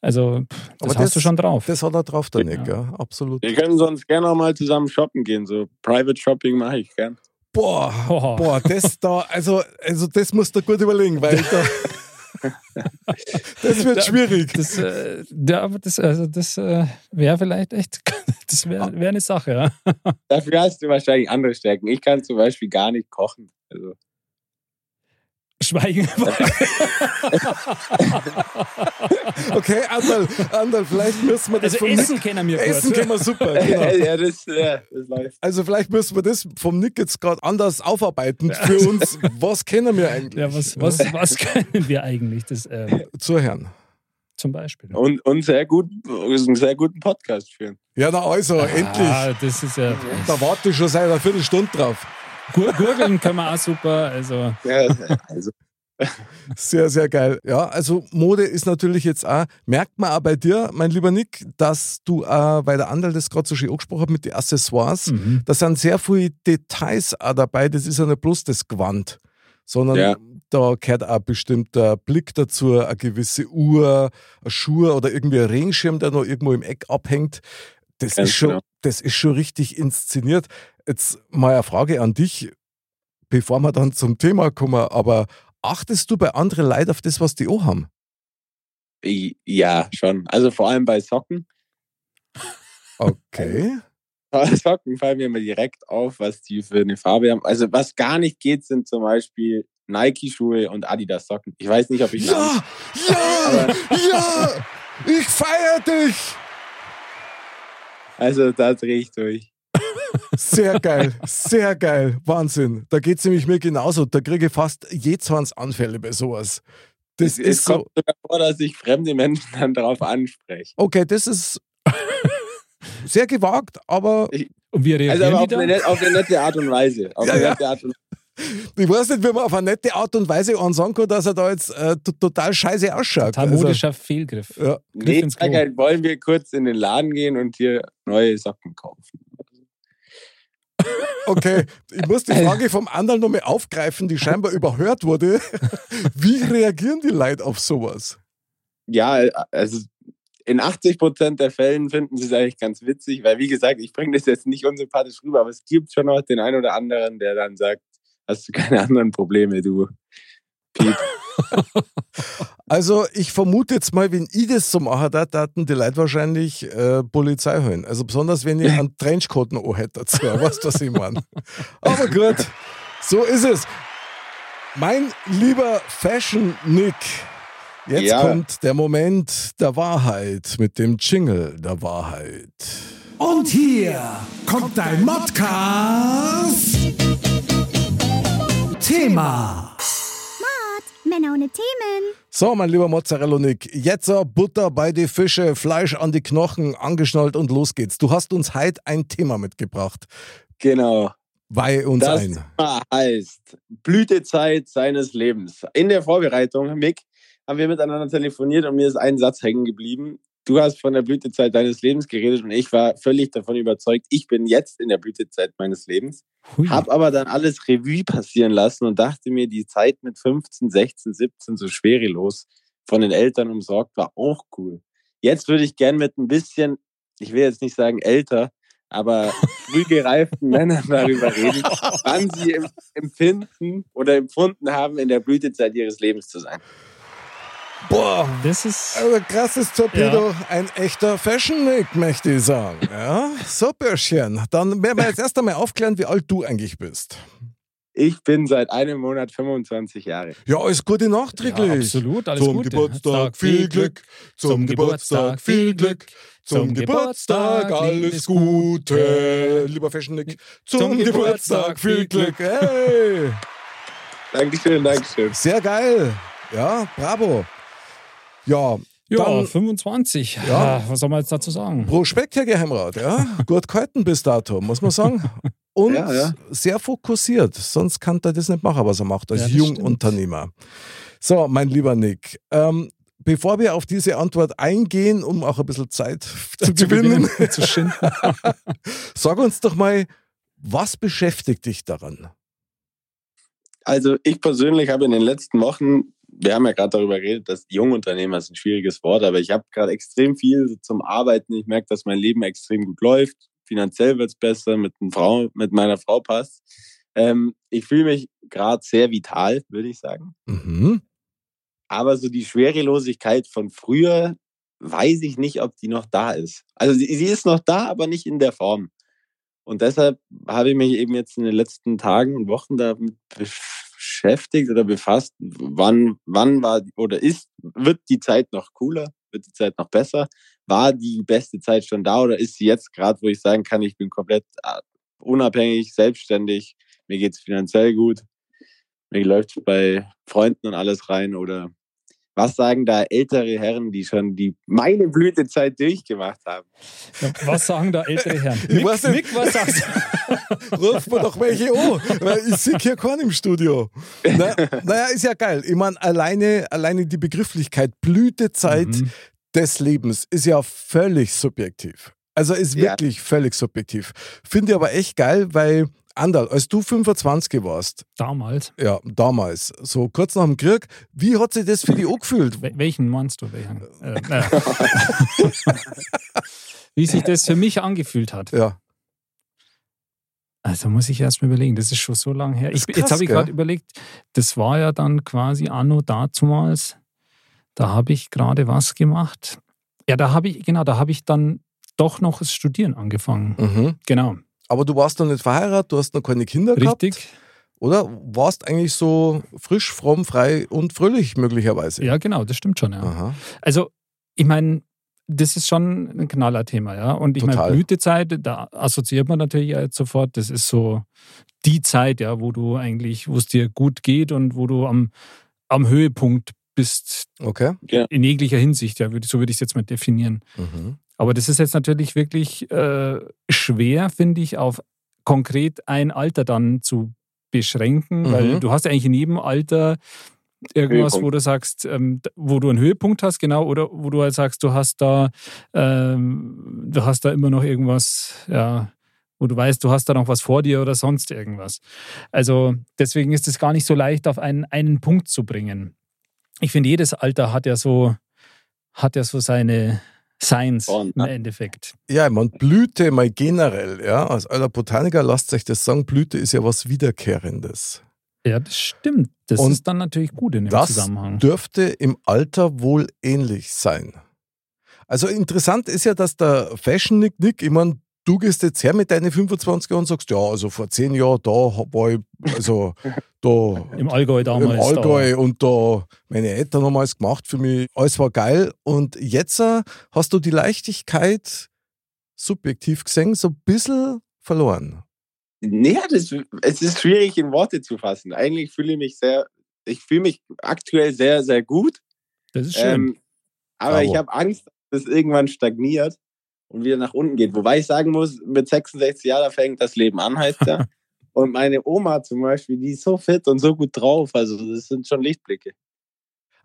Also pff, das Aber hast du schon drauf. Das hat er drauf, der Ja. Nick, ja, absolut. Wir können sonst gerne auch mal zusammen shoppen gehen. So Private Shopping mache ich gern. Boah, Oh. boah, das da, also, also das musst du gut überlegen, weil da, das wird schwierig. Das, äh, ja, aber das, also das äh, wäre vielleicht echt, das wäre wär eine Sache, ja. Dafür hast du wahrscheinlich andere Stärken. Ich kann zum Beispiel gar nicht kochen. Also, Schweigen. Okay, Andal, Andal, vielleicht müssen wir das Also vom Essen Nick, kennen wir Essen gut. können wir super, genau. ja, das, ja, das läuft. Also vielleicht müssen wir das vom Nick jetzt gerade anders aufarbeiten für uns. Was kennen wir eigentlich? Ja, was, was, was können wir eigentlich? Das, äh, Zur Herrn. zum Beispiel. Und, und sehr gut, einen sehr guten Podcast führen. Ja, na also, endlich. Ah, das ist ja. Da warte ich schon seit einer Viertelstunde drauf. Gur- Gurgeln können wir auch super. Also, Ja, also, Sehr, sehr geil. Ja, also Mode ist natürlich jetzt auch, merkt man auch bei dir, mein lieber Nick, dass du, äh, weil der Andal das gerade so schön angesprochen hat mit den Accessoires, mhm. da sind sehr viele Details auch dabei. Das ist ja nicht bloß das Gewand, sondern Ja. da gehört auch bestimmt der Blick dazu, eine gewisse Uhr, ein Schuh oder irgendwie ein Regenschirm, der noch irgendwo im Eck abhängt. Das Ganz ist, schon, genau. das ist schon richtig inszeniert. Jetzt mal eine Frage an dich, bevor wir dann zum Thema kommen, aber achtest du bei anderen Leuten auf das, was die auch haben? ja, schon. Also vor allem bei Socken. Okay. Socken fallen mir immer direkt auf, was die für eine Farbe haben. Also was gar nicht geht, sind zum Beispiel Nike-Schuhe und Adidas-Socken. Ich weiß nicht, ob ich Ja, ja, ja, ich feiere dich. Also da drehe ich durch. Sehr geil, sehr geil, Wahnsinn. Da geht es nämlich mir genauso. Da kriege ich fast Anfälle bei sowas. Das es ist kommt so. sogar vor, dass ich fremde Menschen dann darauf anspreche. Okay, das ist sehr gewagt, aber Und wie reagieren Also aber auf eine, auf eine nette Art und Weise. Auf Ja, eine ja. nette Art und ich weiß nicht, wie man auf eine nette Art und Weise an sagen kann, dass er da jetzt äh, total scheiße ausschaut. Total modischer Fehlgriff. Also, ja. Griff Nee, wollen wir kurz in den Laden gehen und hier neue Socken kaufen. Okay, ich muss die Frage vom anderen nochmal aufgreifen, die scheinbar überhört wurde. Wie reagieren die Leute auf sowas? Ja, also in 80 Prozent der Fällen finden sie es eigentlich ganz witzig, weil wie gesagt, ich bringe das jetzt nicht unsympathisch rüber, aber es gibt schon noch den einen oder anderen, der dann sagt, hast du keine anderen Probleme, du Piep. Also ich vermute jetzt mal, wenn ich das so mache, da taten die Leute wahrscheinlich äh, Polizei holen. Also besonders, wenn ich einen Trenchcoat noch hätte dazu. Weißt du, was ich meine? Aber gut, so ist es. Mein lieber Fashion-Nick, jetzt Ja. kommt der Moment der Wahrheit mit dem Jingle der Wahrheit. Und hier kommt dein Modcast. Männer ohne Themen. So, mein lieber Mozzarella-Nick, jetzt äh, Butter bei die Fische, Fleisch an die Knochen, angeschnallt und los geht's. Du hast uns heute ein Thema mitgebracht. Genau. Weih uns Das ein. Thema heißt Blütezeit seines Lebens. In der Vorbereitung, Mick, haben wir miteinander telefoniert und mir ist ein Satz hängen geblieben. Du hast von der Blütezeit deines Lebens geredet und ich war völlig davon überzeugt, ich bin jetzt in der Blütezeit meines Lebens. Hab aber dann alles Revue passieren lassen und dachte mir, die Zeit mit 15, 16, 17 so schwerelos von den Eltern umsorgt war auch cool. Jetzt würde ich gern mit ein bisschen, ich will jetzt nicht sagen älter, aber früh gereiften Männern darüber reden, wann sie em- empfinden oder empfunden haben, in der Blütezeit ihres Lebens zu sein. Boah, Das ist. also krasses Torpedo, ein echter Fashion-Nick, möchte ich sagen. Ja, so Bürschchen. Dann werden wir jetzt erst einmal aufklären, wie alt du eigentlich bist. Ich bin seit einem Monat 25 Jahre. Ja, alles Gute nachträglich. Ja, absolut, alles Zum Gute. Geburtstag Tag viel Glück, zum Geburtstag viel Glück, zum Geburtstag alles Gute. Lieber Fashion Nick, zum Zum Geburtstag viel Glück. Hey, Dankeschön, Dankeschön. sehr geil. Ja, bravo. Ja, Ja, dann 25. Ja. Ja. Was soll man jetzt dazu sagen? Prospekt, Herr Geheimrat, ja. Gut gehalten bis dato, muss man sagen. und Ja, ja. sehr fokussiert. Sonst kann er das nicht machen, was er macht als Ja, Jungunternehmer. So, mein lieber Nick, ähm, bevor wir auf diese Antwort eingehen, um auch ein bisschen Zeit zu, gewinnen, und zu schinden. sag uns doch mal, was beschäftigt dich daran? Also ich persönlich habe in den letzten Wochen, wir haben ja gerade darüber geredet, dass Jungunternehmer ist ein schwieriges Wort, aber ich habe gerade extrem viel zum Arbeiten. Ich merke, dass mein Leben extrem gut läuft. Finanziell wird es besser, mit, Frau, mit meiner Frau passt. Ähm, ich fühle mich gerade sehr vital, würde ich sagen. Mhm. Aber so die Schwerelosigkeit von früher, weiß ich nicht, ob die noch da ist. Also sie, sie ist noch da, aber nicht in der Form. Und deshalb habe ich mich eben jetzt in den letzten Tagen und Wochen damit beschäftigt oder befasst, wann, wann war oder ist, wird die Zeit noch cooler, wird die Zeit noch besser? War die beste Zeit schon da oder ist sie jetzt gerade, wo ich sagen kann, ich bin komplett äh, unabhängig, selbstständig, mir geht's finanziell gut, mir läuft bei Freunden und alles rein oder was sagen da ältere Herren, die schon die meine Blütezeit durchgemacht haben? Ja, was sagen da ältere Herren? Weiß nicht. Nick, was sagst du? Ruf mir doch welche an, weil ich sehe hier keinen im Studio. Na, naja, ist ja geil. Ich meine, alleine, alleine die Begrifflichkeit Blütezeit Mhm. des Lebens ist ja völlig subjektiv. Also ist Ja. wirklich völlig subjektiv. Finde ich aber echt geil, weil Andal, als du 25 warst, Damals. ja, damals, so kurz nach dem Krieg, wie hat sich das für dich angefühlt? Wel- Welchen meinst du? Welchen? Äh, naja. Wie sich das für mich angefühlt hat. Ja, Also muss ich erst mal überlegen, das ist schon so lange her. Ich, ist jetzt krass, habe ich gerade überlegt, das war ja dann quasi anno dazumals. Da habe ich gerade was gemacht. Ja, da habe ich, genau, da habe ich dann doch noch das Studieren angefangen. mhm. Genau, aber du warst noch nicht verheiratet, du hast noch keine Kinder gehabt. richtig. Oder warst eigentlich so frisch, fromm, frei und fröhlich möglicherweise? Ja, genau, das stimmt schon, ja. Aha. Also, ich meine, das ist schon ein Knallerthema, ja. Und ich meine. Blütezeit, da assoziiert man natürlich jetzt sofort, das ist so die Zeit, ja, wo du eigentlich, wo es dir gut geht und wo du am, am Höhepunkt bist, Okay. in jeglicher Hinsicht, ja, so würde ich es jetzt mal definieren. Mhm. Aber das ist jetzt natürlich wirklich äh, schwer, finde ich, auf konkret ein Alter dann zu beschränken, Mhm. weil du hast ja eigentlich in jedem Alter irgendwas, Höhepunkt. wo du sagst, ähm, wo du einen Höhepunkt hast, genau, oder wo du halt sagst, du hast da, ähm, du hast da immer noch irgendwas, ja, wo du weißt, du hast da noch was vor dir oder sonst irgendwas. Also deswegen ist es gar nicht so leicht, auf einen, einen Punkt zu bringen. Ich finde, jedes Alter hat ja so, hat ja so seine Seins Und, im ne? Endeffekt. Ja, meine, Blüte mal generell, ja, als alter Botaniker lasst euch das sagen, Blüte ist ja was Wiederkehrendes. Ja, das stimmt. Das Und ist dann natürlich gut in dem Das Zusammenhang. dürfte im Alter wohl ähnlich sein. Also interessant ist ja, dass der Fashion Nick Nick, ich meine, du gehst jetzt her mit deinen 25 Jahren und sagst, ja, also vor zehn Jahren, da war ich, also da Im Allgäu damals. im Allgäu und da meine Eltern haben alles gemacht für mich. Alles war geil. Und jetzt äh, hast du die Leichtigkeit, subjektiv gesehen, so ein bisschen verloren. Nee, das, es ist schwierig in Worte zu fassen. Eigentlich fühle ich mich sehr, ich fühle mich aktuell sehr, sehr gut. Da, das ist schön. Ähm, aber Bravo. ich habe Angst, dass es irgendwann stagniert und wieder nach unten geht. Wobei ich sagen muss, mit 66 Jahren da fängt das Leben an, heißt ja. und meine Oma zum Beispiel, die ist so fit und so gut drauf. Also das sind schon Lichtblicke.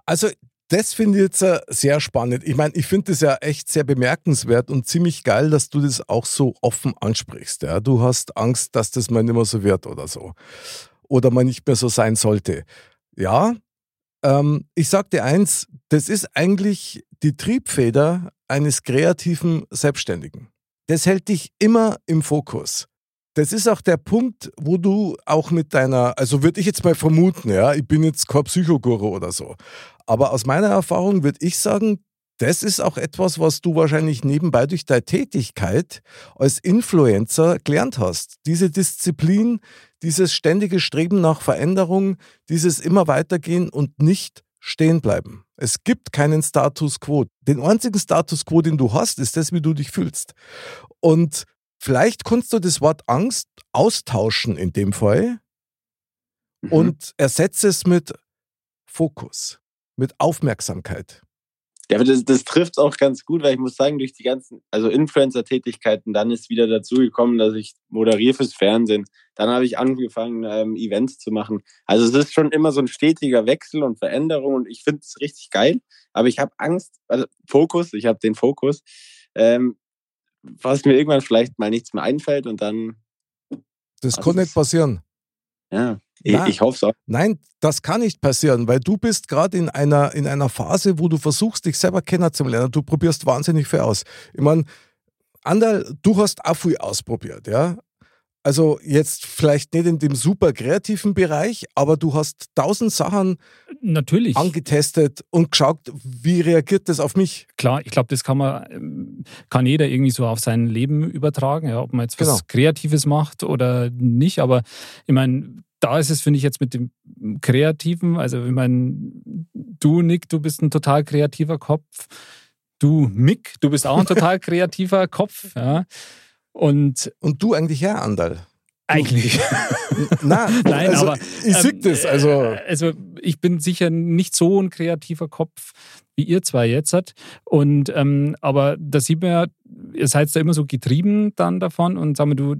Also, das finde ich jetzt äh, sehr spannend. Ich meine, ich finde das ja echt sehr bemerkenswert und ziemlich geil, dass du das auch so offen ansprichst. Ja? Du hast Angst, dass das mal nicht mehr so wird oder so. Oder mal nicht mehr so sein sollte. Ja, ähm, ich sag dir eins, das ist eigentlich die Triebfeder eines kreativen Selbstständigen. Das hält dich immer im Fokus. Das ist auch der Punkt, wo du auch mit deiner, also würde ich jetzt mal vermuten, ja, ich bin jetzt kein Psychoguru oder so, aber aus meiner Erfahrung würde ich sagen, das ist auch etwas, was du wahrscheinlich nebenbei durch deine Tätigkeit als Influencer gelernt hast. Diese Disziplin, dieses ständige Streben nach Veränderung, dieses immer weitergehen und nicht stehen bleiben. Es gibt keinen Status quo. Den einzigen Status quo, den du hast, ist das, wie du dich fühlst. Und vielleicht kannst du das Wort Angst austauschen in dem Fall Mhm. und ersetze es mit Fokus, mit Aufmerksamkeit. Ja, aber das, das trifft auch ganz gut, weil ich muss sagen, durch die ganzen, also Influencer-Tätigkeiten, dann ist wieder dazu gekommen, dass ich moderiere fürs Fernsehen. Dann habe ich angefangen, ähm, Events zu machen. Also es ist schon immer so ein stetiger Wechsel und Veränderung und ich finde es richtig geil. Aber ich habe Angst, also Fokus, ich habe den Fokus, ähm, was mir irgendwann vielleicht mal nichts mehr einfällt und dann. Das kann nicht passieren. Ja, ich, ich hoffe es auch. Nein, das kann nicht passieren, weil du bist gerade in einer, in einer Phase, wo du versuchst, dich selber kennenzulernen. Du probierst wahnsinnig viel aus. Ich meine, Anderl, du hast auch viel ausprobiert, ja? Also jetzt vielleicht nicht in dem super kreativen Bereich, aber du hast tausend Sachen Natürlich. angetestet und geschaut, wie reagiert das auf mich. Klar, ich glaube, das kann man, ähm, kann jeder irgendwie so auf sein Leben übertragen, ja, ob man jetzt was Genau. Kreatives macht oder nicht. Aber ich meine, da ist es, finde ich, jetzt mit dem Kreativen, also ich meine, du, Nick, du bist ein total kreativer Kopf. Du, Mick, du bist auch ein total kreativer Kopf, ja. Und Und du eigentlich ja, Andal. eigentlich. Nein, Nein, also, aber, ich sehe ähm, das. Also, äh, Also ich bin sicher nicht so ein kreativer Kopf wie ihr zwei jetzt hat. Und ähm, aber da sieht man ja, ihr seid da immer so getrieben dann davon und sag mal, du,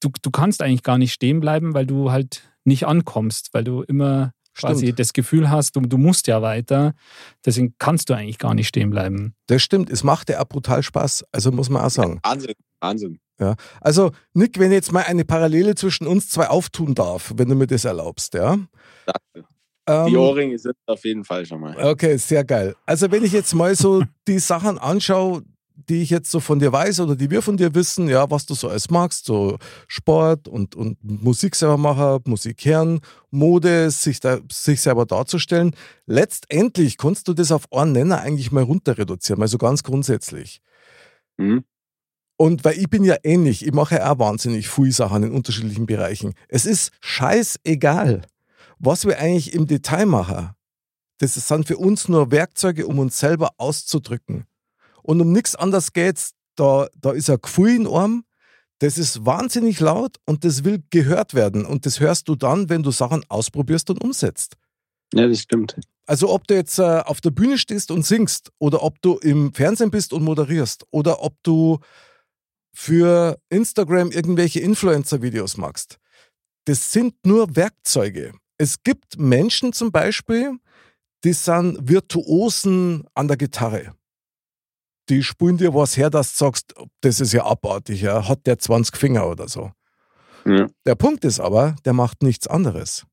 du, du kannst eigentlich gar nicht stehen bleiben, weil du halt nicht ankommst, weil du immer quasi Stimmt. das Gefühl hast, du, du musst ja weiter. Deswegen kannst du eigentlich gar nicht stehen bleiben. das stimmt. Es macht ja auch brutal Spaß. Also muss man auch sagen. Wahnsinn, Wahnsinn. Also, Nick, wenn ich jetzt mal eine Parallele zwischen uns zwei auftun darf, wenn du mir das erlaubst, ja. Danke. Ähm, Die Ohrringe sind auf jeden Fall schon mal. okay, sehr geil. Also, wenn ich jetzt mal so die Sachen anschaue, die ich jetzt so von dir weiß oder die wir von dir wissen, ja, was du so alles magst, so Sport und, und Musik selber machen, Musik hören, Mode, sich, da, sich selber darzustellen. Letztendlich kannst du das auf einen Nenner eigentlich mal runter reduzieren, mal so ganz grundsätzlich. Mhm. Und weil ich bin ja ähnlich, ich mache ja auch wahnsinnig viele Sachen in unterschiedlichen Bereichen. Es ist scheißegal, was wir eigentlich im Detail machen. Das sind für uns nur Werkzeuge, um uns selber auszudrücken. Und um nichts anderes geht's. Da, da ist ein Gefühl in Arm, das ist wahnsinnig laut und das will gehört werden. Und das hörst du dann, wenn du Sachen ausprobierst und umsetzt. Ja, das stimmt. Also ob du jetzt äh, auf der Bühne stehst und singst oder ob du im Fernsehen bist und moderierst oder ob du für Instagram irgendwelche Influencer-Videos machst. Das sind nur Werkzeuge. Es gibt Menschen zum Beispiel, die sind Virtuosen an der Gitarre. Die spulen dir was her, dass du sagst, das ist ja abartig, ja. hat der 20 Finger oder so. Ja. Der Punkt ist aber, der macht nichts anderes.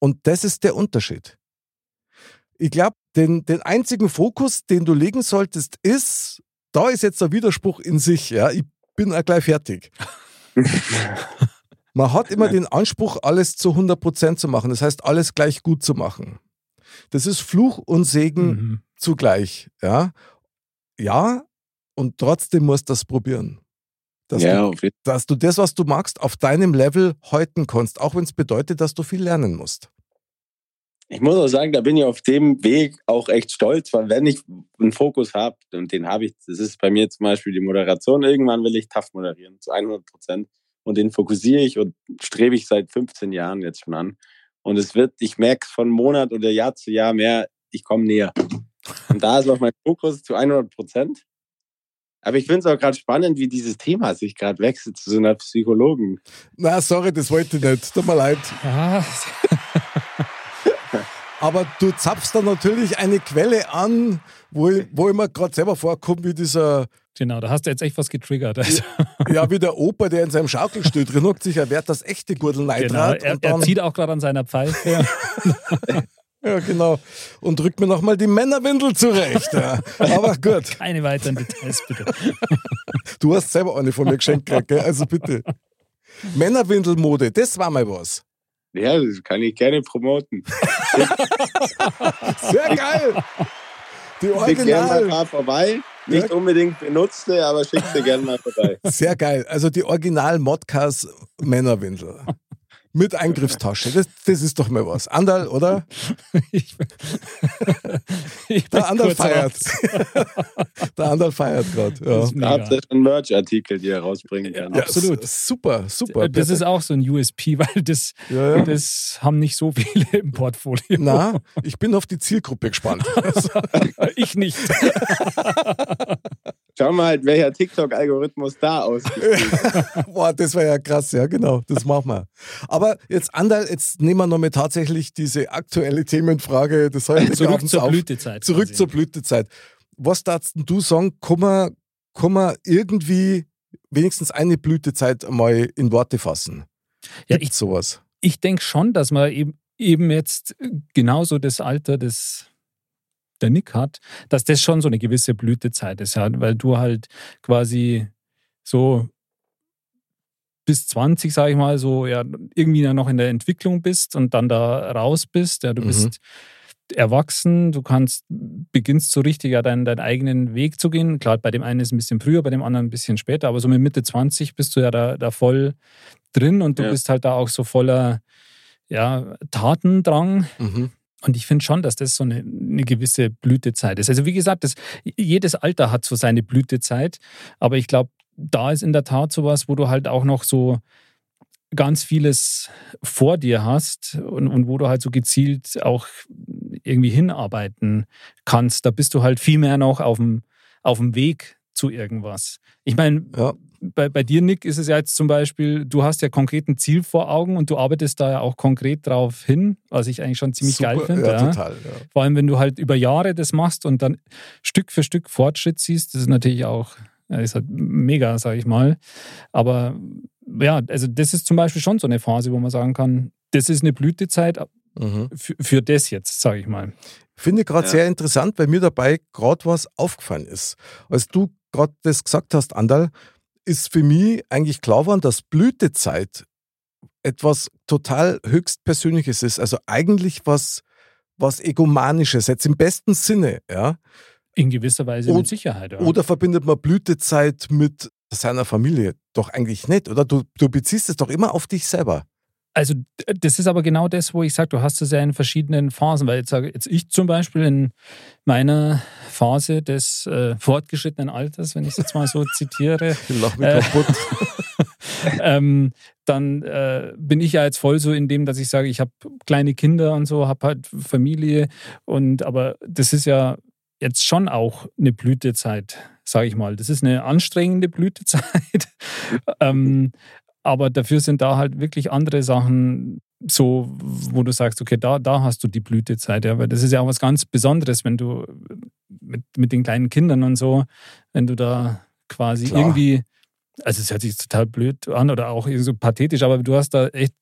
Und das ist der Unterschied. Ich glaube, den, den einzigen Fokus, den du legen solltest, ist, da ist jetzt der Widerspruch in sich. Ja, ich bin auch gleich fertig. Man hat immer den Anspruch, alles zu 100% zu machen. Das heißt, alles gleich gut zu machen. Das ist Fluch und Segen Mhm. zugleich. Ja, ja und trotzdem musst du das probieren. Dass, ja, du, dass du das, was du magst, auf deinem Level häuten kannst, auch wenn es bedeutet, dass du viel lernen musst. Ich muss auch sagen, da bin ich auf dem Weg auch echt stolz, weil wenn ich einen Fokus habe, und den habe ich, das ist bei mir zum Beispiel die Moderation, irgendwann will ich TAF moderieren, zu 100 Prozent. Und den fokussiere ich und strebe ich seit 15 Jahren jetzt schon an. Und es wird, ich merke es von Monat oder Jahr zu Jahr mehr, ich komme näher. Und da ist auch mein Fokus zu 100 Prozent. Aber ich finde es auch gerade spannend, wie dieses Thema sich gerade wechselt zu so einer Psychologen. Na, sorry, das wollte ich nicht. Tut mir leid. Ja, Aber du zapfst da natürlich eine Quelle an, wo ich, wo ich mir gerade selber vorkomme, wie dieser, genau, da hast du jetzt echt was getriggert. Also, ja, wie der Opa, der in seinem Schaukelstuhl drin hockt, sich erwehrt das echte Gurdel genau, er, und er zieht auch gerade an seiner Pfeife. ja, genau. Und drückt mir nochmal die Männerwindel zurecht. Ja. Aber gut, Keine weiteren Details, bitte. du hast selber eine von mir geschenkt gekriegt, gell? also bitte. Männerwindelmode, das war mal was. Ja, das kann ich gerne promoten. Sehr geil. Die Schick gerne mal ein Original. paar vorbei. Nicht unbedingt benutzte, aber schick sie gerne mal vorbei. Sehr geil. Also die Original Modcast Männerwindel. Mit Eingriffstasche. Das, das ist doch mal was. Andal, oder? Ich, Ich Der Andal feiert. Der Andal feiert gerade. Ja. Da habt ihr schon Merch-Artikel, die ihr rausbringen kann. Ja, absolut. Super, super. Das ist auch so ein USP, weil das, ja, ja. das haben nicht so viele im Portfolio. Na, ich bin auf die Zielgruppe gespannt. ich nicht. Schau mal, halt, welcher TikTok-Algorithmus da ausgespielt. Boah, das war ja krass, ja, genau. Das machen wir. Aber jetzt, Andal, jetzt nehmen wir nochmal tatsächlich diese aktuelle Themenfrage des heutigen Zurück zur auf. Blütezeit. Zurück quasi. zur Blütezeit. Was darfst du sagen, kann man, kann man irgendwie wenigstens eine Blütezeit mal in Worte fassen? Ja, Gibt's sowas? ich denke schon, dass man eben, eben jetzt genauso das Alter des der Nick hat, dass das schon so eine gewisse Blütezeit ist, ja, weil du halt quasi so bis 20, sage ich mal, so ja irgendwie dann noch in der Entwicklung bist und dann da raus bist. Ja, du Mhm. bist erwachsen, du kannst beginnst so richtig ja deinen, deinen eigenen Weg zu gehen. Klar, bei dem einen ist es ein bisschen früher, bei dem anderen ein bisschen später, aber so mit Mitte 20 bist du ja da, da voll drin und du Ja. bist halt da auch so voller ja, Tatendrang. Mhm. Und ich finde schon, dass das so eine, eine gewisse Blütezeit ist. Also wie gesagt, das, jedes Alter hat so seine Blütezeit, aber ich glaube, da ist in der Tat sowas, wo du halt auch noch so ganz vieles vor dir hast und, und wo du halt so gezielt auch irgendwie hinarbeiten kannst. Da bist du halt viel mehr noch auf dem, auf dem Weg zu irgendwas. Ich meine, Ja. bei, bei dir, Nick, ist es ja jetzt zum Beispiel, du hast ja konkret ein Ziel vor Augen und du arbeitest da ja auch konkret drauf hin, was ich eigentlich schon ziemlich geil Super, finde. Ja, Ja, total. Vor allem, wenn du halt über Jahre das machst und dann Stück für Stück Fortschritt siehst, das ist natürlich auch, ist halt mega, sage ich mal. Aber ja, also das ist zum Beispiel schon so eine Phase, wo man sagen kann, das ist eine Blütezeit Mhm. für, für das jetzt, sage ich mal. Finde ich gerade Ja. sehr interessant, weil mir dabei gerade was aufgefallen ist. Als du gerade das gesagt hast, Andal, ist für mich eigentlich klar geworden, dass Blütezeit etwas total höchstpersönliches ist. Also eigentlich was, was Egomanisches, jetzt im besten Sinne, ja. In gewisser Weise Und- mit Sicherheit. Ja. Oder verbindet man Blütezeit mit seiner Familie? Doch eigentlich nicht, oder? Du, du beziehst es doch immer auf dich selber. Also das ist aber genau das, wo ich sage, du hast es ja in verschiedenen Phasen, weil jetzt sage jetzt ich zum Beispiel in meiner Phase des äh, fortgeschrittenen Alters, wenn ich es jetzt mal so zitiere, Ich lach mich Äh. kaputt. ähm, dann äh, bin ich ja jetzt voll so in dem, dass ich sage, ich habe kleine Kinder und so, habe halt Familie und aber das ist ja jetzt schon auch eine Blütezeit, sage ich mal. Das ist eine anstrengende Blütezeit, ähm, aber dafür sind da halt wirklich andere Sachen so, wo du sagst, okay, da, da hast du die Blütezeit, ja, weil das ist ja auch was ganz Besonderes, wenn du mit, mit den kleinen Kindern und so, wenn du da quasi Klar. irgendwie, also es hört sich total blöd an oder auch irgendwie so pathetisch, aber du hast da echt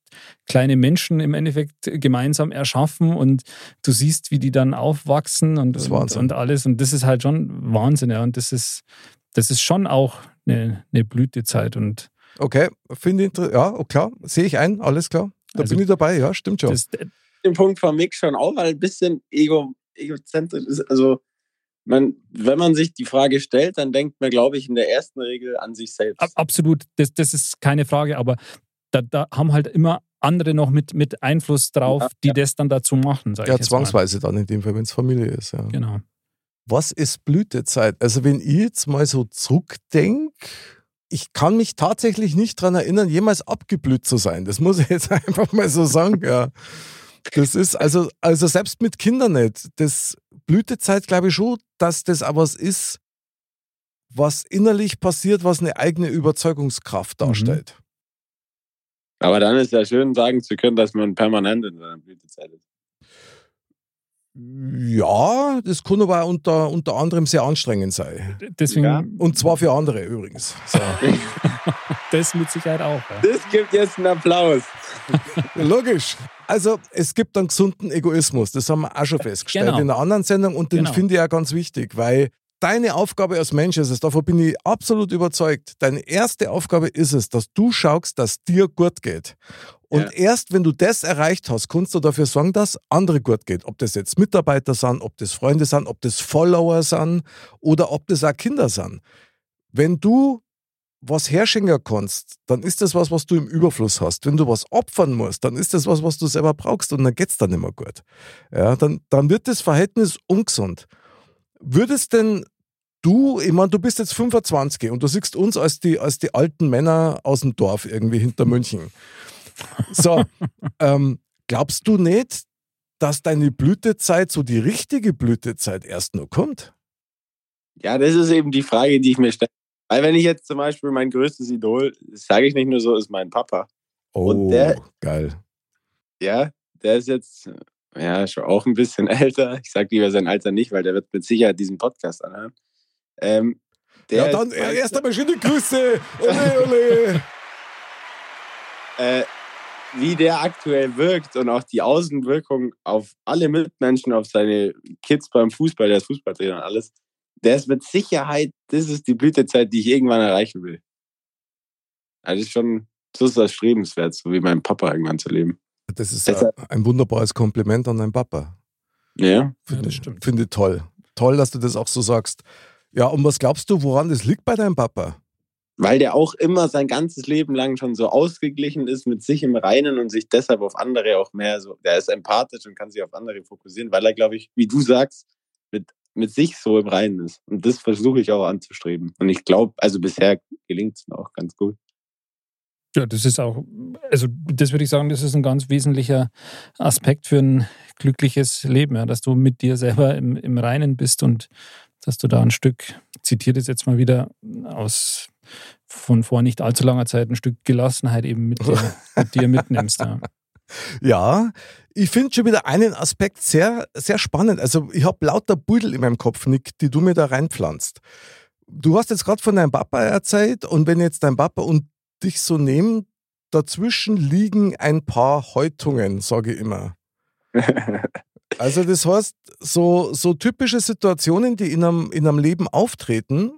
kleine Menschen im Endeffekt gemeinsam erschaffen und du siehst, wie die dann aufwachsen und, und, und alles. Und das ist halt schon Wahnsinn, ja, und das ist, das ist schon auch eine, eine Blütezeit und Okay, finde ich ja, oh, klar, sehe ich ein, alles klar. Da Also- bin ich dabei, ja, stimmt schon. das, Den Punkt von Mick schon auch, weil ein bisschen ego, egozentrisch ist. Also, man, wenn man sich die Frage stellt, dann denkt man, glaube ich, in der ersten Regel an sich selbst. Ab- Absolut, das, das ist keine Frage, aber da, da haben halt immer andere noch mit, mit Einfluss drauf, Ja, die ja. das dann dazu machen. Sag ja, ich jetzt mal. zwangsweise dann in dem Fall, wenn es Familie ist. Ja. Genau. Was ist Blütezeit? Also, wenn ich jetzt mal so zurückdenke, ich kann mich tatsächlich nicht daran erinnern, jemals abgeblüht zu sein. Das muss ich jetzt einfach mal so sagen. Ja. Das ist also, also selbst mit Kindern nicht. Das Blütezeit glaube ich schon, dass das auch was ist, was innerlich passiert, was eine eigene Überzeugungskraft Mhm. darstellt. Aber dann ist ja schön, sagen zu können, dass man permanent in seiner Blütezeit ist. Ja, das kann aber unter, unter anderem sehr anstrengend sein. Deswegen, Ja. Und zwar für andere übrigens. So. das mit Sicherheit auch. Ja. Das gibt jetzt einen Applaus. Logisch. Also es gibt einen gesunden Egoismus, das haben wir auch schon festgestellt Genau. in einer anderen Sendung und den Genau. finde ich ja ganz wichtig, weil deine Aufgabe als Mensch ist es, davon bin ich absolut überzeugt, deine erste Aufgabe ist es, dass du schaust, dass dir gut geht. Und Ja. erst wenn du das erreicht hast, kannst du dafür sorgen, dass andere gut geht. Ob das jetzt Mitarbeiter sind, ob das Freunde sind, ob das Follower sind oder ob das auch Kinder sind. Wenn du was herschenken kannst, dann ist das was, was du im Überfluss hast. Wenn du was opfern musst, dann ist das was, was du selber brauchst und dann geht's dann mehr gut. Ja, dann, dann wird das Verhältnis ungesund. Würdest denn du, ich meine, du bist jetzt 25 und du siehst uns als die, als die alten Männer aus dem Dorf irgendwie hinter München. So, ähm, glaubst du nicht, dass deine Blütezeit, so die richtige Blütezeit erst noch kommt? Ja, das ist eben die Frage, die ich mir stelle. Weil wenn ich jetzt zum Beispiel mein größtes Idol, sage ich nicht nur so, ist mein Papa. Oh, Und der- geil. Ja, der ist jetzt ja schon auch ein bisschen älter. Ich sage lieber sein Alter nicht, weil der wird mit Sicherheit diesen Podcast anhören. Ähm, der Ja, dann erst einmal schöne Grüße. Ole, ole. äh, wie der aktuell wirkt und auch die Außenwirkung auf alle Mitmenschen, auf seine Kids beim Fußball, der ist Fußballtrainer und alles, der ist mit Sicherheit, das ist die Blütezeit, die ich irgendwann erreichen will. Also das ist schon, so ist das strebenswert, so wie mein Papa irgendwann zu leben. Das ist Deshalb- ein, wunderbares Kompliment an deinen Papa. Ja. Ja, Finde ich-. Finde ich toll. Toll, dass du das auch so sagst. Ja, und was glaubst du, woran das liegt bei deinem Papa? Weil der auch immer sein ganzes Leben lang schon so ausgeglichen ist mit sich im Reinen und sich deshalb auf andere auch mehr so, der ist empathisch und kann sich auf andere fokussieren, weil er, glaube ich, wie du sagst, mit, mit sich so im Reinen ist. Und das versuche ich auch anzustreben. Und ich glaube, also bisher gelingt es mir auch ganz gut. Ja, das ist auch, also das würde ich sagen, das ist ein ganz wesentlicher Aspekt für ein glückliches Leben, ja, dass du mit dir selber im, im Reinen bist und dass du da ein Stück, ich zitiere das jetzt mal wieder aus von vor nicht allzu langer Zeit, ein Stück Gelassenheit eben mit dir, mit dir mitnimmst. Ja. Ja, ich finde schon wieder einen Aspekt sehr, sehr spannend. Also ich habe lauter Budel in meinem Kopf, Nick, die du mir da reinpflanzt. Du hast jetzt gerade von deinem Papa erzählt und wenn jetzt dein Papa und dich so nehmen, dazwischen liegen ein paar Häutungen, sage ich immer. Also das heißt, so, so typische Situationen, die in einem, in einem Leben auftreten,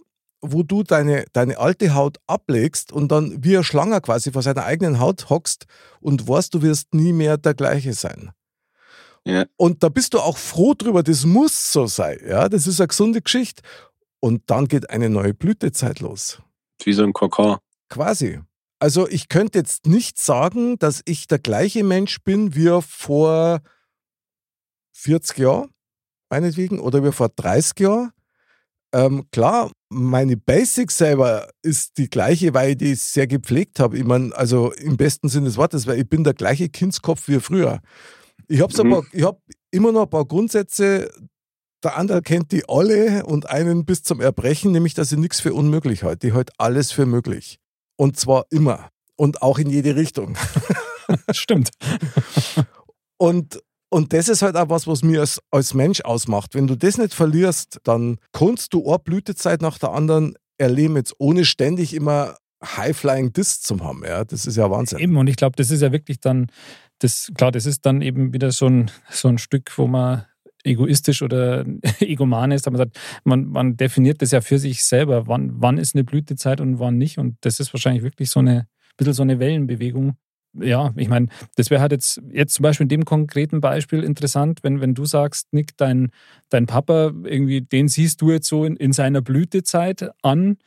wo du deine, deine alte Haut ablegst und dann wie ein Schlanger quasi vor seiner eigenen Haut hockst und weißt, du wirst nie mehr der gleiche sein. Ja. Und da bist du auch froh drüber, das muss so sein. Ja, das ist eine gesunde Geschichte. Und dann geht eine neue Blütezeit los. Wie so ein Kokon. Quasi. Also ich könnte jetzt nicht sagen, dass ich der gleiche Mensch bin wie vor 40 Jahren, meinetwegen, oder wie vor 30 Jahren. Ähm, klar, meine Basic selber ist die gleiche, weil ich die sehr gepflegt habe. Ich meine, also im besten Sinne des Wortes, weil ich bin der gleiche Kindskopf wie früher. Ich habe Mhm. ich hab immer noch ein paar Grundsätze, der andere kennt die alle und einen bis zum Erbrechen, nämlich, dass ich nichts für unmöglich halte. Ich halte alles für möglich. Und zwar immer. Und auch in jede Richtung. Stimmt. Und, und das ist halt auch was, was mir als, als Mensch ausmacht. Wenn du das nicht verlierst, dann kannst du eine Blütezeit nach der anderen erleben, jetzt ohne ständig immer High-Flying Discs zu haben. Ja, das ist ja Wahnsinn. Eben, und ich glaube, das ist ja wirklich dann, das, klar, das ist dann eben wieder so ein, so ein Stück, wo man egoistisch oder egoman ist, aber man man, man definiert das ja für sich selber, wann, wann ist eine Blütezeit und wann nicht. Und das ist wahrscheinlich wirklich so eine, bisschen so eine Wellenbewegung. Ja, ich meine, das wäre halt jetzt, jetzt zum Beispiel in dem konkreten Beispiel interessant, wenn, wenn du sagst, Nick, dein, dein Papa, irgendwie, den siehst du jetzt so in, in seiner Blütezeit an,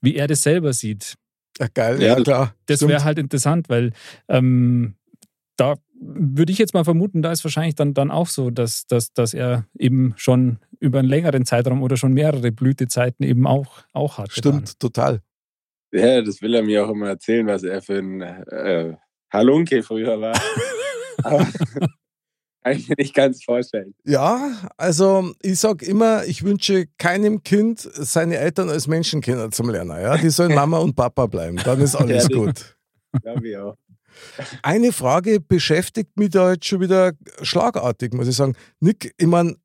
wie er das selber sieht Ja, geil, Ja, ja, klar. das wäre halt interessant, weil ähm, da würde ich jetzt mal vermuten, da ist wahrscheinlich dann, dann auch so, dass, dass, dass er eben schon über einen längeren Zeitraum oder schon mehrere Blütezeiten eben auch, auch hat. Stimmt, total. Ja, das will er mir auch immer erzählen, was er für ein äh, Halunke früher war. Aber kann ich mir nicht ganz vorstellen. Ja, also ich sag immer, ich wünsche keinem Kind seine Eltern als Menschenkinder zum Lernen. Ja? Die sollen Mama und Papa bleiben, dann ist alles Ja, gut. Glaube ich auch. Eine Frage beschäftigt mich da jetzt schon wieder schlagartig, muss ich sagen. Nick, ich meine,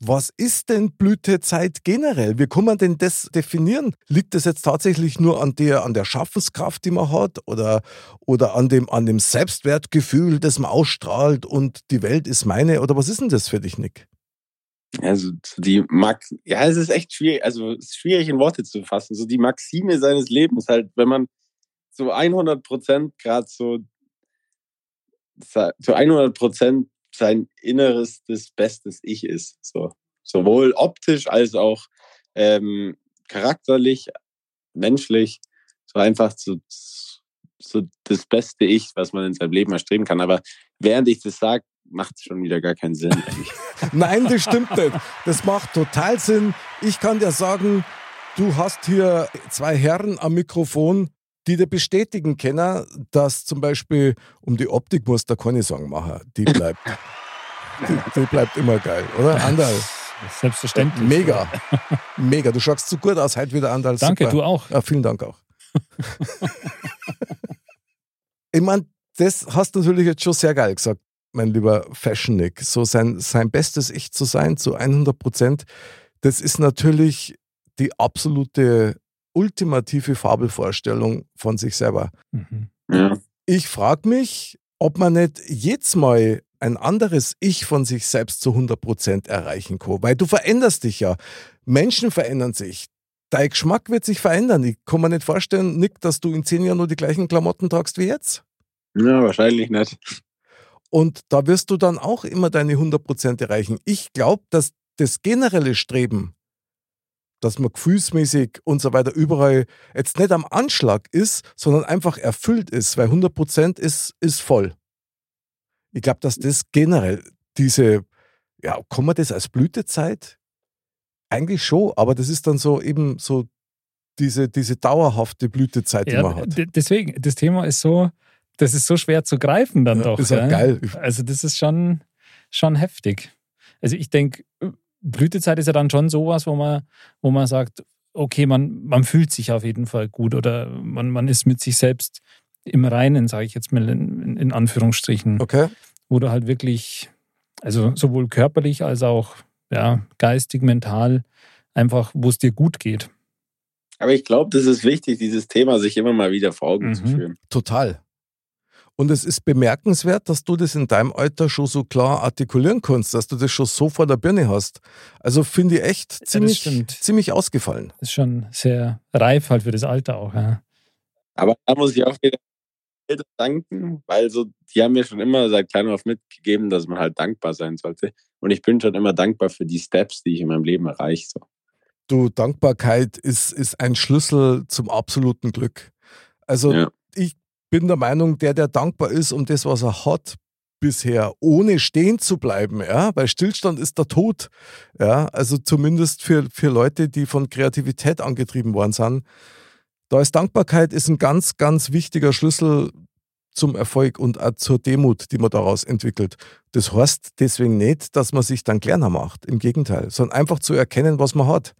was ist denn Blütezeit generell? Wie kann man denn das definieren? Liegt das jetzt tatsächlich nur an der, an der Schaffenskraft, die man hat oder, oder an, dem, an dem Selbstwertgefühl, das man ausstrahlt und die Welt ist meine? Oder was ist denn das für dich, Nick? Also so die Max, ja, es ist echt schwierig, also es ist schwierig in Worte zu fassen. So die Maxime seines Lebens halt, wenn man so 100 Prozent gerade so zu 100 Prozent sein inneres, das bestes Ich ist. So sowohl optisch als auch ähm, charakterlich, menschlich, so einfach so, so das beste Ich, was man in seinem Leben erstreben kann. Aber während ich das sage, macht es schon wieder gar keinen Sinn. Nein, das stimmt nicht. Das macht total Sinn. Ich kann dir sagen, du hast hier zwei Herren am Mikrofon, die dir bestätigen können, dass zum Beispiel um die Optik muss da keine Sorgen machen. Die bleibt, die, die bleibt immer geil, oder? Andal, Selbstverständlich. mega. Mega. Du schaust so gut aus heute wieder, Andal. Danke, Super. du auch. Ja, vielen Dank auch. ich meine, das hast du natürlich jetzt schon sehr geil gesagt, mein lieber Fashion Nick. So sein, sein bestes Ich zu sein, zu 100 Prozent, das ist natürlich die absolute ultimative Fabelvorstellung von sich selber. Mhm. Ja. Ich frage mich, ob man nicht jetzt mal ein anderes Ich von sich selbst zu 100% erreichen kann. Weil du veränderst dich ja. Menschen verändern sich. Dein Geschmack wird sich verändern. Ich kann mir nicht vorstellen, Nick, dass du in zehn Jahren nur die gleichen Klamotten tragst wie jetzt. ja, wahrscheinlich nicht. Und da wirst du dann auch immer deine 100% erreichen. Ich glaube, dass das generelle Streben, dass man gefühlsmäßig und so weiter überall jetzt nicht am Anschlag ist, sondern einfach erfüllt ist, weil 100% ist, ist voll. Ich glaube, dass das generell diese, ja, kann man das als Blütezeit? Eigentlich schon, aber das ist dann so eben so diese, diese dauerhafte Blütezeit, die Ja, man hat. deswegen, das Thema ist so, das ist so schwer zu greifen dann Ja, doch. ist gell? geil. Also das ist schon, schon heftig. Also ich denke, Blütezeit ist ja dann schon sowas, wo man, wo man sagt, okay, man, man fühlt sich auf jeden Fall gut oder man, man ist mit sich selbst im Reinen, sage ich jetzt mal in, in- Anführungsstrichen, Okay? wo du halt wirklich, also sowohl körperlich als auch ja, geistig, mental, einfach, wo es dir gut geht. Aber ich glaube, das ist wichtig, dieses Thema sich immer mal wieder vor Augen zu Mhm. führen. Total. Und es ist bemerkenswert, dass du das in deinem Alter schon so klar artikulieren kannst, dass du das schon so vor der Birne hast. Also finde ich echt ziemlich, stimmt. ziemlich ausgefallen. Das ist schon sehr reif halt für das Alter auch. Ja. Aber da muss ich auch wieder Eltern danken, weil so, die haben mir schon immer seit klein auf mitgegeben, dass man halt dankbar sein sollte. Und ich bin schon immer dankbar für die Steps, die ich in meinem Leben erreiche. So. Du, Dankbarkeit ist, ist ein Schlüssel zum absoluten Glück. Also Ja. ich bin der Meinung, der, der dankbar ist um das, was er hat bisher, ohne stehen zu bleiben, ja, weil Stillstand ist der Tod, ja, also zumindest für, für Leute, die von Kreativität angetrieben worden sind. Da ist Dankbarkeit ist ein ganz, ganz wichtiger Schlüssel zum Erfolg und auch zur Demut, die man daraus entwickelt. Das heißt deswegen nicht, dass man sich dann kleiner macht. Im Gegenteil, sondern einfach zu erkennen, was man hat.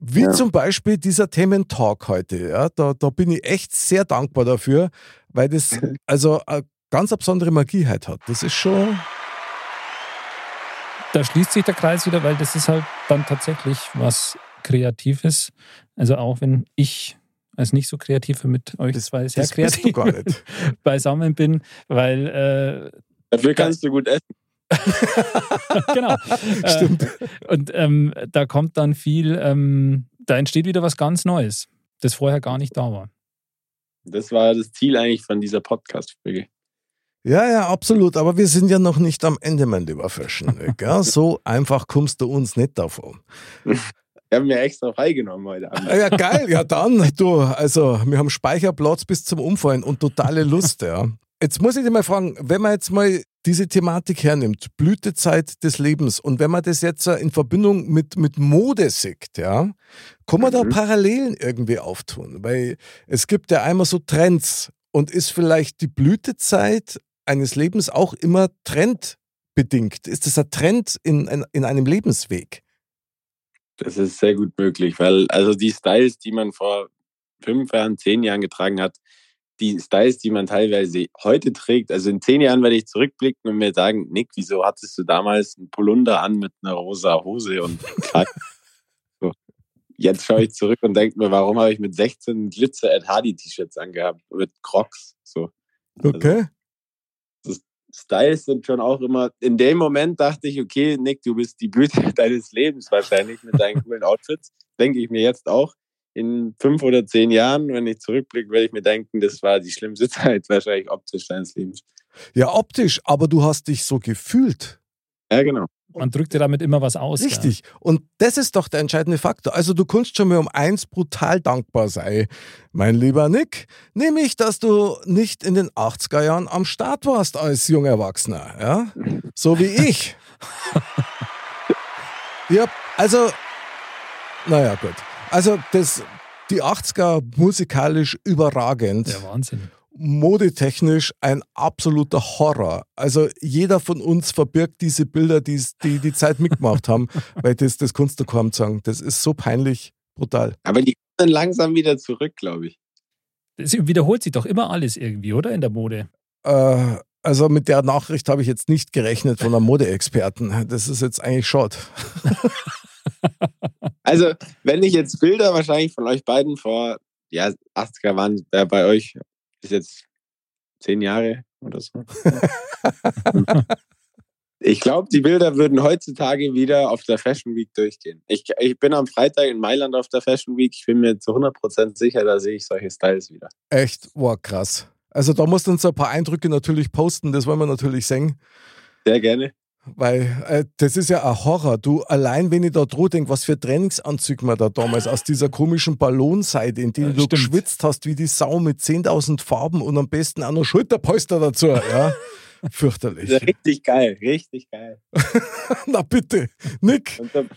Wie Ja. zum Beispiel dieser Thementalk heute. Ja, da, da bin ich echt sehr dankbar dafür, weil das also eine ganz eine besondere Magie halt hat. Das ist schon. da schließt sich der Kreis wieder, weil das ist halt dann tatsächlich was Kreatives. Also auch wenn ich als nicht so kreativ mit euch Das- zwei sehr Das bist du kreativ gar nicht. beisammen bin, weil äh, Dafür kannst du gut essen. genau. Stimmt. Äh, und ähm, da kommt dann viel, ähm, da entsteht wieder was ganz Neues, das vorher gar nicht da war. Das war das Ziel eigentlich von dieser Podcast-Folge. Ja, ja, absolut. Aber wir sind ja noch nicht am Ende, mein lieber. Ja, so einfach kommst du uns nicht davon. Wir haben mir extra freigenommen heute Abend. Ja, geil. Ja, dann, du, also, wir haben Speicherplatz bis zum Umfallen und totale Lust, ja. Jetzt muss ich dich mal fragen, wenn man jetzt mal diese Thematik hernimmt, Blütezeit des Lebens, und wenn man das jetzt in Verbindung mit, mit Mode sieht, ja, kann man da Mhm. Parallelen irgendwie auftun? Weil es gibt ja einmal so Trends und ist vielleicht die Blütezeit eines Lebens auch immer trendbedingt? Ist das ein Trend in, in, in einem Lebensweg? Das ist sehr gut möglich, weil also die Styles, die man vor fünf Jahren, zehn Jahren getragen hat, die Styles, die man teilweise heute trägt, also in zehn Jahren werde ich zurückblicken und mir sagen, Nick, wieso hattest du damals einen Polunder an mit einer rosa Hose und so. Jetzt schaue ich zurück und denke mir, warum habe ich mit 16 Glitzer Ed Hardy T-Shirts angehabt mit Crocs? So. Okay. Styles sind schon auch immer, in dem Moment dachte ich, okay, Nick, du bist die Blüte deines Lebens wahrscheinlich mit deinen coolen Outfits. Denke ich mir jetzt auch. In fünf oder zehn Jahren, wenn ich zurückblicke, werde ich mir denken, das war die schlimmste Zeit wahrscheinlich optisch deines Lebens. Ja, optisch, aber du hast dich so gefühlt. Ja, genau. Man drückt ja damit immer was aus. Richtig. Und das ist doch der entscheidende Faktor. Also du kannst schon mal um eins brutal dankbar sein, mein lieber Nick, nämlich, dass du nicht in den 80er Jahren am Start warst als junger Erwachsener, ja? So wie ich. ja, also, naja, gut. Also das, die 80er musikalisch überragend. Ja, Wahnsinn modetechnisch ein absoluter Horror. Also jeder von uns verbirgt diese Bilder, die die, die Zeit mitgemacht haben, weil das, das kannst du kaum sagen. Das ist so peinlich, brutal. Aber die kommen langsam wieder zurück, glaube ich. Es wiederholt sich doch immer alles irgendwie, oder? In der Mode. Äh, also mit der Nachricht habe ich jetzt nicht gerechnet von einem Modeexperten. Das ist jetzt eigentlich schade. also, wenn ich jetzt Bilder wahrscheinlich von euch beiden vor ja, 80er waren äh, bei euch ist jetzt zehn Jahre oder so. ich glaube, die Bilder würden heutzutage wieder auf der Fashion Week durchgehen. Ich, ich bin am Freitag in Mailand auf der Fashion Week. Ich bin mir zu 100% sicher, da sehe ich solche Styles wieder. Echt? Wow, krass. Also da musst du uns ein paar Eindrücke natürlich posten, das wollen wir natürlich sehen. Sehr gerne. Weil äh, das ist ja ein Horror. Du, allein wenn ich da droh denke, was für Trainingsanzüge man da damals aus dieser komischen Ballonseite, in denen ja, du stimmt. geschwitzt hast wie die Sau mit 10.000 Farben und am besten auch noch Schulterpolster dazu. Ja, fürchterlich. Richtig geil, richtig geil. Na bitte, Nick. Und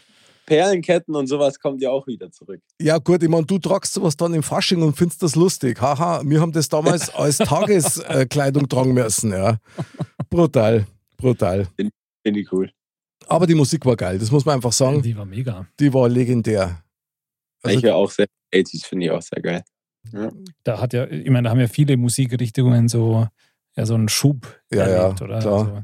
Perlenketten und sowas kommt ja auch wieder zurück. Ja, gut, ich meine, du tragst sowas dann im Fasching und findest das lustig. Haha, wir haben das damals als Tageskleidung tragen müssen, ja. Brutal, brutal. Finde ich cool. Aber die Musik war geil, das muss man einfach sagen. Die war mega. Die war legendär. Also, ich höre auch sehr, 80s finde ich auch sehr geil. Ja. Da hat ja, ich meine, da haben ja viele Musikrichtungen so, ja, so einen Schub ja, erlebt, ja, oder? Klar. Also,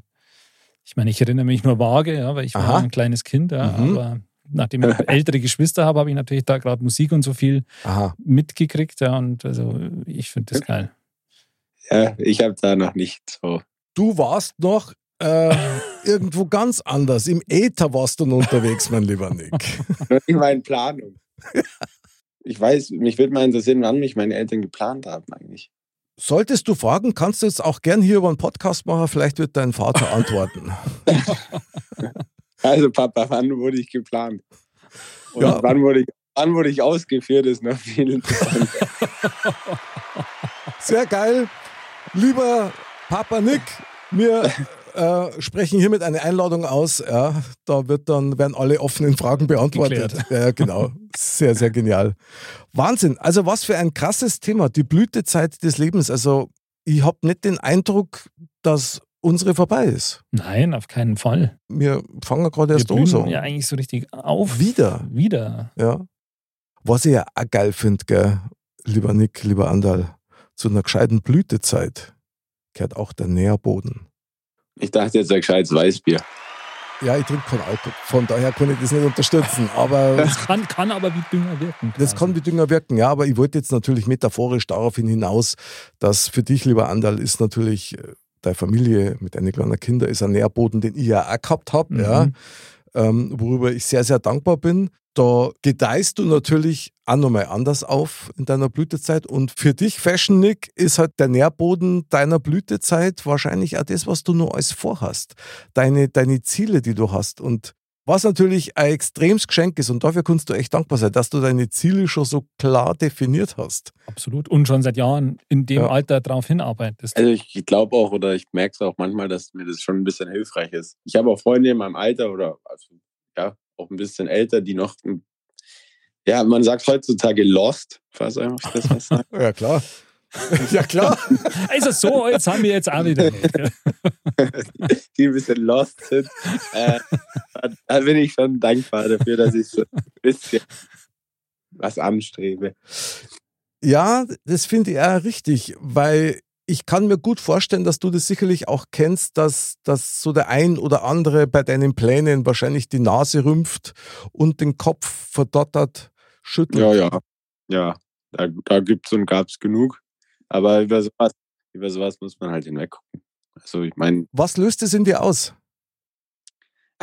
ich meine, ich erinnere mich nur vage, ja, weil ich Aha. war ein kleines Kind, ja, mhm. aber nachdem ich ältere Geschwister habe, habe ich natürlich da gerade Musik und so viel Aha. mitgekriegt, ja, und also ich finde das geil. Ja, ich habe da noch nicht so. Du warst noch äh, irgendwo ganz anders. Im Äther warst du unterwegs, mein lieber Nick. In meinen Planung. Ich weiß, mich würde mal interessieren, wann mich meine Eltern geplant haben eigentlich. Solltest du fragen, kannst du jetzt auch gern hier über einen Podcast machen, vielleicht wird dein Vater antworten. also Papa, wann wurde ich geplant? Und ja. wann, wurde ich, wann wurde ich ausgeführt, ist noch viel interessanter. Sehr geil. Lieber Papa Nick, mir äh, sprechen hiermit eine Einladung aus. Ja, da wird dann, werden alle offenen Fragen beantwortet. Geklärt. Ja, genau. Sehr, sehr genial. Wahnsinn. Also was für ein krasses Thema. Die Blütezeit des Lebens. Also ich habe nicht den Eindruck, dass unsere vorbei ist. Nein, auf keinen Fall. Wir fangen gerade erst an. So. Ja, eigentlich so richtig auf. Wieder. Wieder. Ja. Was ich ja auch geil finde, lieber Nick, lieber Andal, zu einer gescheiten Blütezeit gehört auch der Nährboden. Ich dachte jetzt ein gescheites Weißbier. Ja, ich trinke kein Alkohol. Von daher kann ich das nicht unterstützen. Aber das kann, kann aber wie Dünger wirken. Das kann wie Dünger wirken, ja. Aber ich wollte jetzt natürlich metaphorisch darauf hinaus, dass für dich, lieber Andal, ist natürlich äh, deine Familie mit deinen kleinen Kindern ist ein Nährboden, den ich ja auch gehabt habe, mhm. ja. Ähm, worüber ich sehr, sehr dankbar bin da gedeihst du natürlich auch nochmal anders auf in deiner Blütezeit. Und für dich, Fashion Nick, ist halt der Nährboden deiner Blütezeit wahrscheinlich auch das, was du nur alles vorhast. Deine, deine Ziele, die du hast. Und was natürlich ein extremes Geschenk ist, und dafür kannst du echt dankbar sein, dass du deine Ziele schon so klar definiert hast. Absolut. Und schon seit Jahren in dem ja. Alter darauf hinarbeitest. Also ich glaube auch, oder ich merke es auch manchmal, dass mir das schon ein bisschen hilfreich ist. Ich habe auch Freunde in meinem Alter oder also, ja, auch ein bisschen älter, die noch, ja, man sagt heutzutage lost, falls einfach das was sagt. ja, klar. ja, klar. Ist es so? Jetzt haben wir jetzt auch wieder. die ein bisschen lost sind. Äh, da bin ich schon dankbar dafür, dass ich so ein bisschen was anstrebe. Ja, das finde ich auch richtig, weil ich kann mir gut vorstellen, dass du das sicherlich auch kennst, dass, dass so der ein oder andere bei deinen Plänen wahrscheinlich die Nase rümpft und den Kopf verdottert, schüttelt. Ja, ja. Ja, da, da gibt es und gab es genug. Aber über sowas, über sowas muss man halt hinweggucken. Also ich meine. Was löst es in dir aus?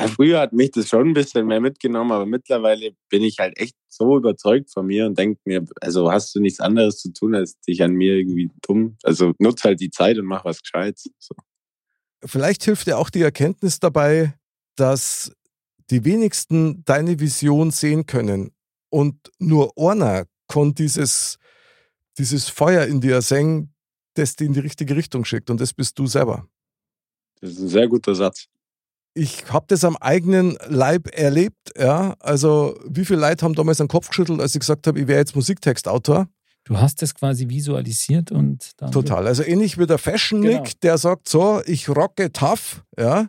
Früher hat mich das schon ein bisschen mehr mitgenommen, aber mittlerweile bin ich halt echt so überzeugt von mir und denke mir, also hast du nichts anderes zu tun, als dich an mir irgendwie dumm. Also nutz halt die Zeit und mach was Gescheites. So. Vielleicht hilft dir auch die Erkenntnis dabei, dass die wenigsten deine Vision sehen können und nur einer kann dieses, dieses Feuer in dir sehen, das die in die richtige Richtung schickt und das bist du selber. Das ist ein sehr guter Satz. Ich habe das am eigenen Leib erlebt, ja. Also, wie viele Leute haben damals den Kopf geschüttelt, als ich gesagt habe, ich wäre jetzt Musiktextautor? Du hast es quasi visualisiert und dann. Total. Also ähnlich wie der Fashion Nick, Genau. der sagt so, ich rocke tough, ja.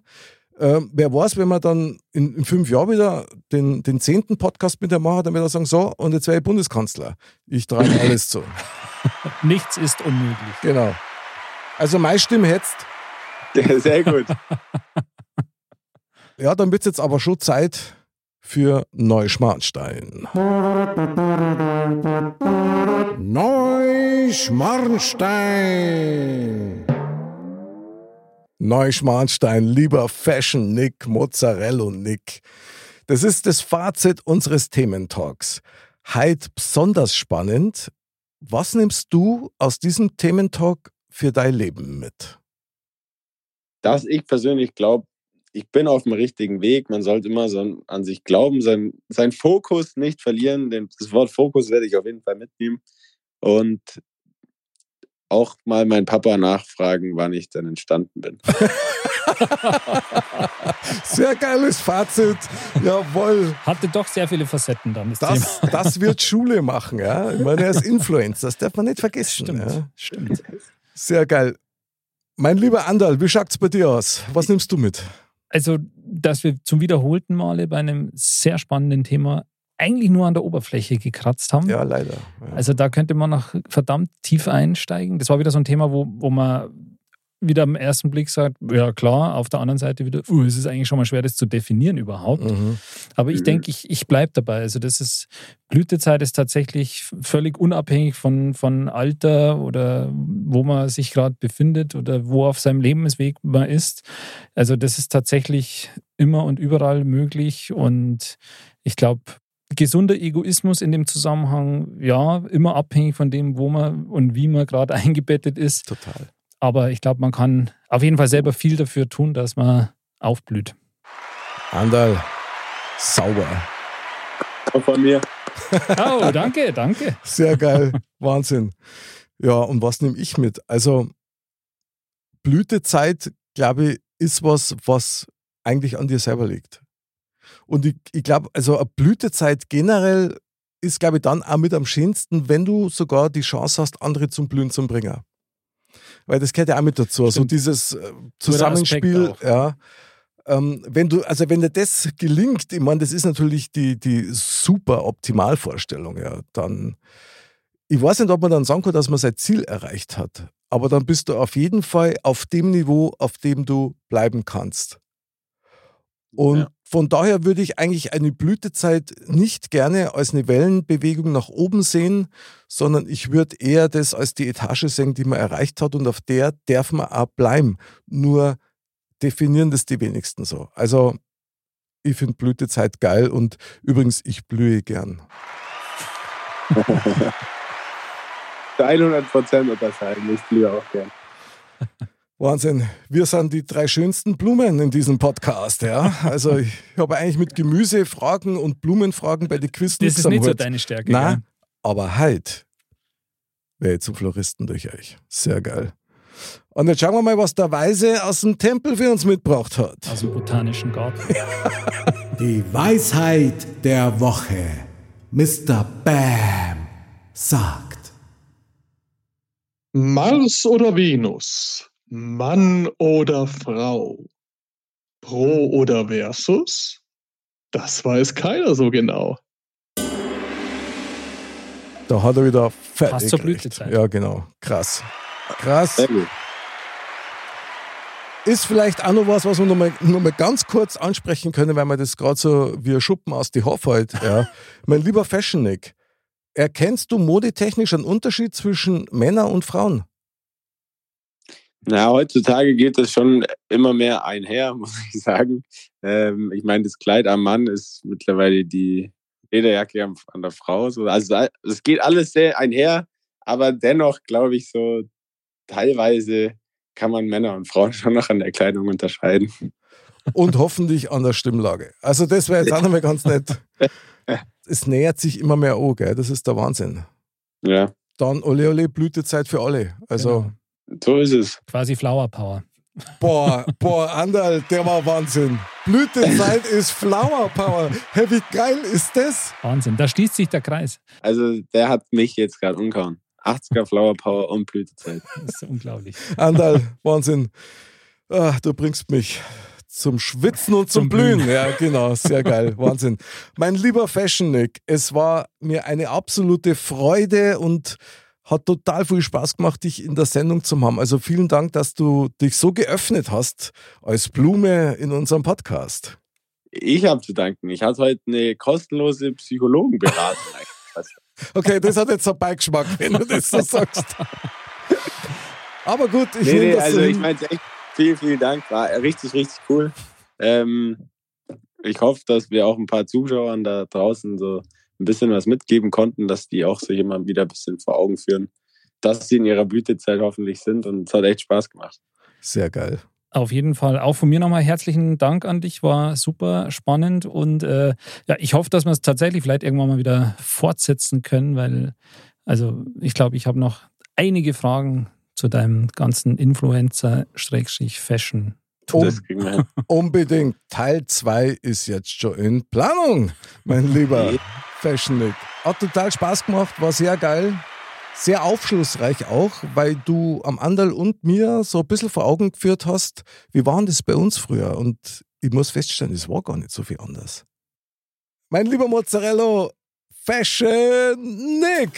Ähm, wer weiß, wenn wir dann in, in fünf Jahren wieder den, den zehnten Podcast mit dem machen, dann wird er sagen, so, und jetzt wäre ich Bundeskanzler. Ich trage alles zu. Nichts ist unmöglich. Genau. Also meine Stimme jetzt, Sehr gut. ja, dann wird es jetzt aber schon Zeit für Neuschmarnstein. Neuschmarnstein. Neuschmarnstein, lieber Fashion Nick, Mozzarella Nick. Das ist das Fazit unseres Thementalks. Heute besonders spannend. Was nimmst du aus diesem Thementalk für dein Leben mit? Dass ich persönlich glaube, ich bin auf dem richtigen Weg. Man sollte immer so an sich glauben, sein, seinen Fokus nicht verlieren. Denn das Wort Fokus werde ich auf jeden Fall mitnehmen. Und auch mal meinen Papa nachfragen, wann ich denn entstanden bin. Sehr geiles Fazit. Jawohl. Hatte doch sehr viele Facetten dann. Das, Das, Thema. das wird Schule machen, ja. Ich meine, er ist Influencer, das darf man nicht vergessen. Stimmt. Ja. Stimmt. Sehr geil. Mein lieber Andal, wie schaut's bei dir aus? Was nimmst du mit? Also, dass wir zum wiederholten Male bei einem sehr spannenden Thema eigentlich nur an der Oberfläche gekratzt haben. Ja, leider. Ja. Also da könnte man noch verdammt tief einsteigen. Das war wieder so ein Thema, wo, wo man wieder am ersten Blick sagt, ja klar, auf der anderen Seite wieder, uh, es ist eigentlich schon mal schwer, das zu definieren überhaupt. Mhm. Aber ich Mhm. denke, ich, ich bleibe dabei. Also das ist, Blütezeit ist tatsächlich völlig unabhängig von, von Alter oder wo man sich gerade befindet oder wo auf seinem Lebensweg man ist. Also das ist tatsächlich immer und überall möglich und ich glaube, gesunder Egoismus in dem Zusammenhang, ja, immer abhängig von dem, wo man und wie man gerade eingebettet ist. Total. Aber ich glaube, man kann auf jeden Fall selber viel dafür tun, dass man aufblüht. Andal, sauber. Auch von mir. Oh, danke, danke. Sehr geil. Wahnsinn. Ja, und was nehme ich mit? Also, Blütezeit, glaube ich, ist was, was eigentlich an dir selber liegt. Und ich, ich glaube, also eine Blütezeit generell ist, glaube ich, dann auch mit am schönsten, wenn du sogar die Chance hast, andere zum Blühen zu bringen. Weil das gehört ja auch mit dazu. So Stimmt. dieses äh, Zusammenspiel, ja. Ähm, wenn du, also wenn dir das gelingt, ich meine, das ist natürlich die, die super Optimalvorstellung, ja, dann, ich weiß nicht, ob man dann sagen kann, dass man sein Ziel erreicht hat, aber dann bist du auf jeden Fall auf dem Niveau, auf dem du bleiben kannst. Und Ja. Von daher würde ich eigentlich eine Blütezeit nicht gerne als eine Wellenbewegung nach oben sehen, sondern ich würde eher das als die Etage sehen, die man erreicht hat und auf der darf man auch bleiben. Nur definieren das die wenigsten so. Also ich finde Blütezeit geil und übrigens, ich blühe gern. 100 Prozent unterscheiden. Ich blühe auch gern. Wahnsinn. Wir sind die drei schönsten Blumen in diesem Podcast, ja. Also ich habe eigentlich mit Gemüsefragen und Blumenfragen bei den Quiz Das ist nicht so deine Stärke. Na, gell? aber heute wäre ich zum Floristen durch euch. Sehr geil. Und jetzt schauen wir mal, was der Weise aus dem Tempel für uns mitgebracht hat. Aus dem botanischen Garten. Die Weisheit der Woche. Mr. Bam sagt. Mars oder Venus? Mann oder Frau? Pro oder versus? Das weiß keiner so genau. Da hat er wieder fertig. Passt zur. Blütezeit. Ja, genau. Krass. Krass. Ist vielleicht auch noch was, was wir noch mal, noch mal ganz kurz ansprechen können, weil man das gerade so wie ein Schuppen aus die Hoff halt. Ja. mein lieber Fashion Nick, erkennst du modetechnisch einen Unterschied zwischen Männern und Frauen? Na, heutzutage geht das schon immer mehr einher, muss ich sagen. Ähm, ich meine, das Kleid am Mann ist mittlerweile die Lederjacke an der Frau. So. Also es geht alles sehr einher, aber dennoch glaube ich so, teilweise kann man Männer und Frauen schon noch an der Kleidung unterscheiden. und hoffentlich an der Stimmlage. Also das wäre jetzt auch nochmal ganz nett. Es nähert sich immer mehr an, gell? das ist der Wahnsinn. Ja, Dann Ole Ole Blütezeit für alle. Also Genau. So ist es. Quasi Flower Power. boah, boah, Andal, der war Wahnsinn. Blütezeit ist Flower Power. Hey, wie geil ist das? Wahnsinn. Da schließt sich der Kreis. Also der hat mich jetzt gerade umgehauen. 80er Flower Power und Blütezeit. Das ist unglaublich. Andal, Wahnsinn. Ah, du bringst mich zum Schwitzen und zum, Zum Blühen. Blühen. Ja, genau, sehr geil. Wahnsinn. Mein lieber Fashion Nick, es war mir eine absolute Freude und hat total viel Spaß gemacht, dich in der Sendung zu haben. Also vielen Dank, dass du dich so geöffnet hast als Blume in unserem Podcast. Ich habe zu danken. Ich hatte heute eine kostenlose Psychologenberatung. Okay, das hat jetzt einen Beigeschmack, wenn du das so sagst. Aber gut, ich nee, nehme nee, das also so ich hin. meine echt vielen, vielen Dank. War richtig, richtig cool. Ähm, ich hoffe, dass wir auch ein paar Zuschauern da draußen so ein bisschen was mitgeben konnten, dass die auch sich immer wieder ein bisschen vor Augen führen, dass sie in ihrer Blütezeit hoffentlich sind. Und es hat echt Spaß gemacht. Sehr geil. Auf jeden Fall. Auch von mir nochmal herzlichen Dank an dich. War super spannend und äh, ja, ich hoffe, dass wir es tatsächlich vielleicht irgendwann mal wieder fortsetzen können, weil, also ich glaube, ich habe noch einige Fragen zu deinem ganzen Influencer-Fashion. Das kriegen wir hin. Unbedingt. Teil 2 ist jetzt schon in Planung, mein lieber Fashion Nick. Hat total Spaß gemacht, war sehr geil. Sehr aufschlussreich auch, weil du am Andal und mir so ein bisschen vor Augen geführt hast, wie war denn das bei uns früher? Und ich muss feststellen, es war gar nicht so viel anders. Mein lieber Mozzarella, Fashion Nick,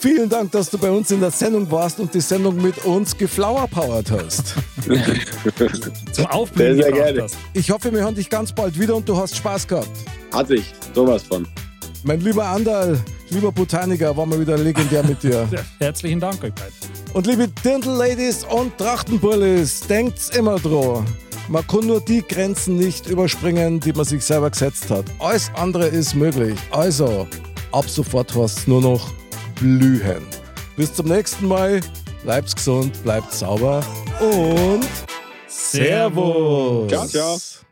vielen Dank, dass du bei uns in der Sendung warst und die Sendung mit uns geflowerpowert hast. Zum Aufblühen Sehr, sehr gerne. hast. Ich hoffe, wir hören dich ganz bald wieder und du hast Spaß gehabt. Hatte ich sowas von. Mein lieber Andal, lieber Botaniker, war mal wieder legendär mit dir. Ja, herzlichen Dank euch beiden. Und liebe Dirndl-Ladies und Trachtenbullis, denkt's immer dran. Man kann nur die Grenzen nicht überspringen, die man sich selber gesetzt hat. Alles andere ist möglich. Also, ab sofort hast nur noch blühen. Bis zum nächsten Mal. Bleibt's gesund, bleibt sauber und Servus. Ciao, ciao.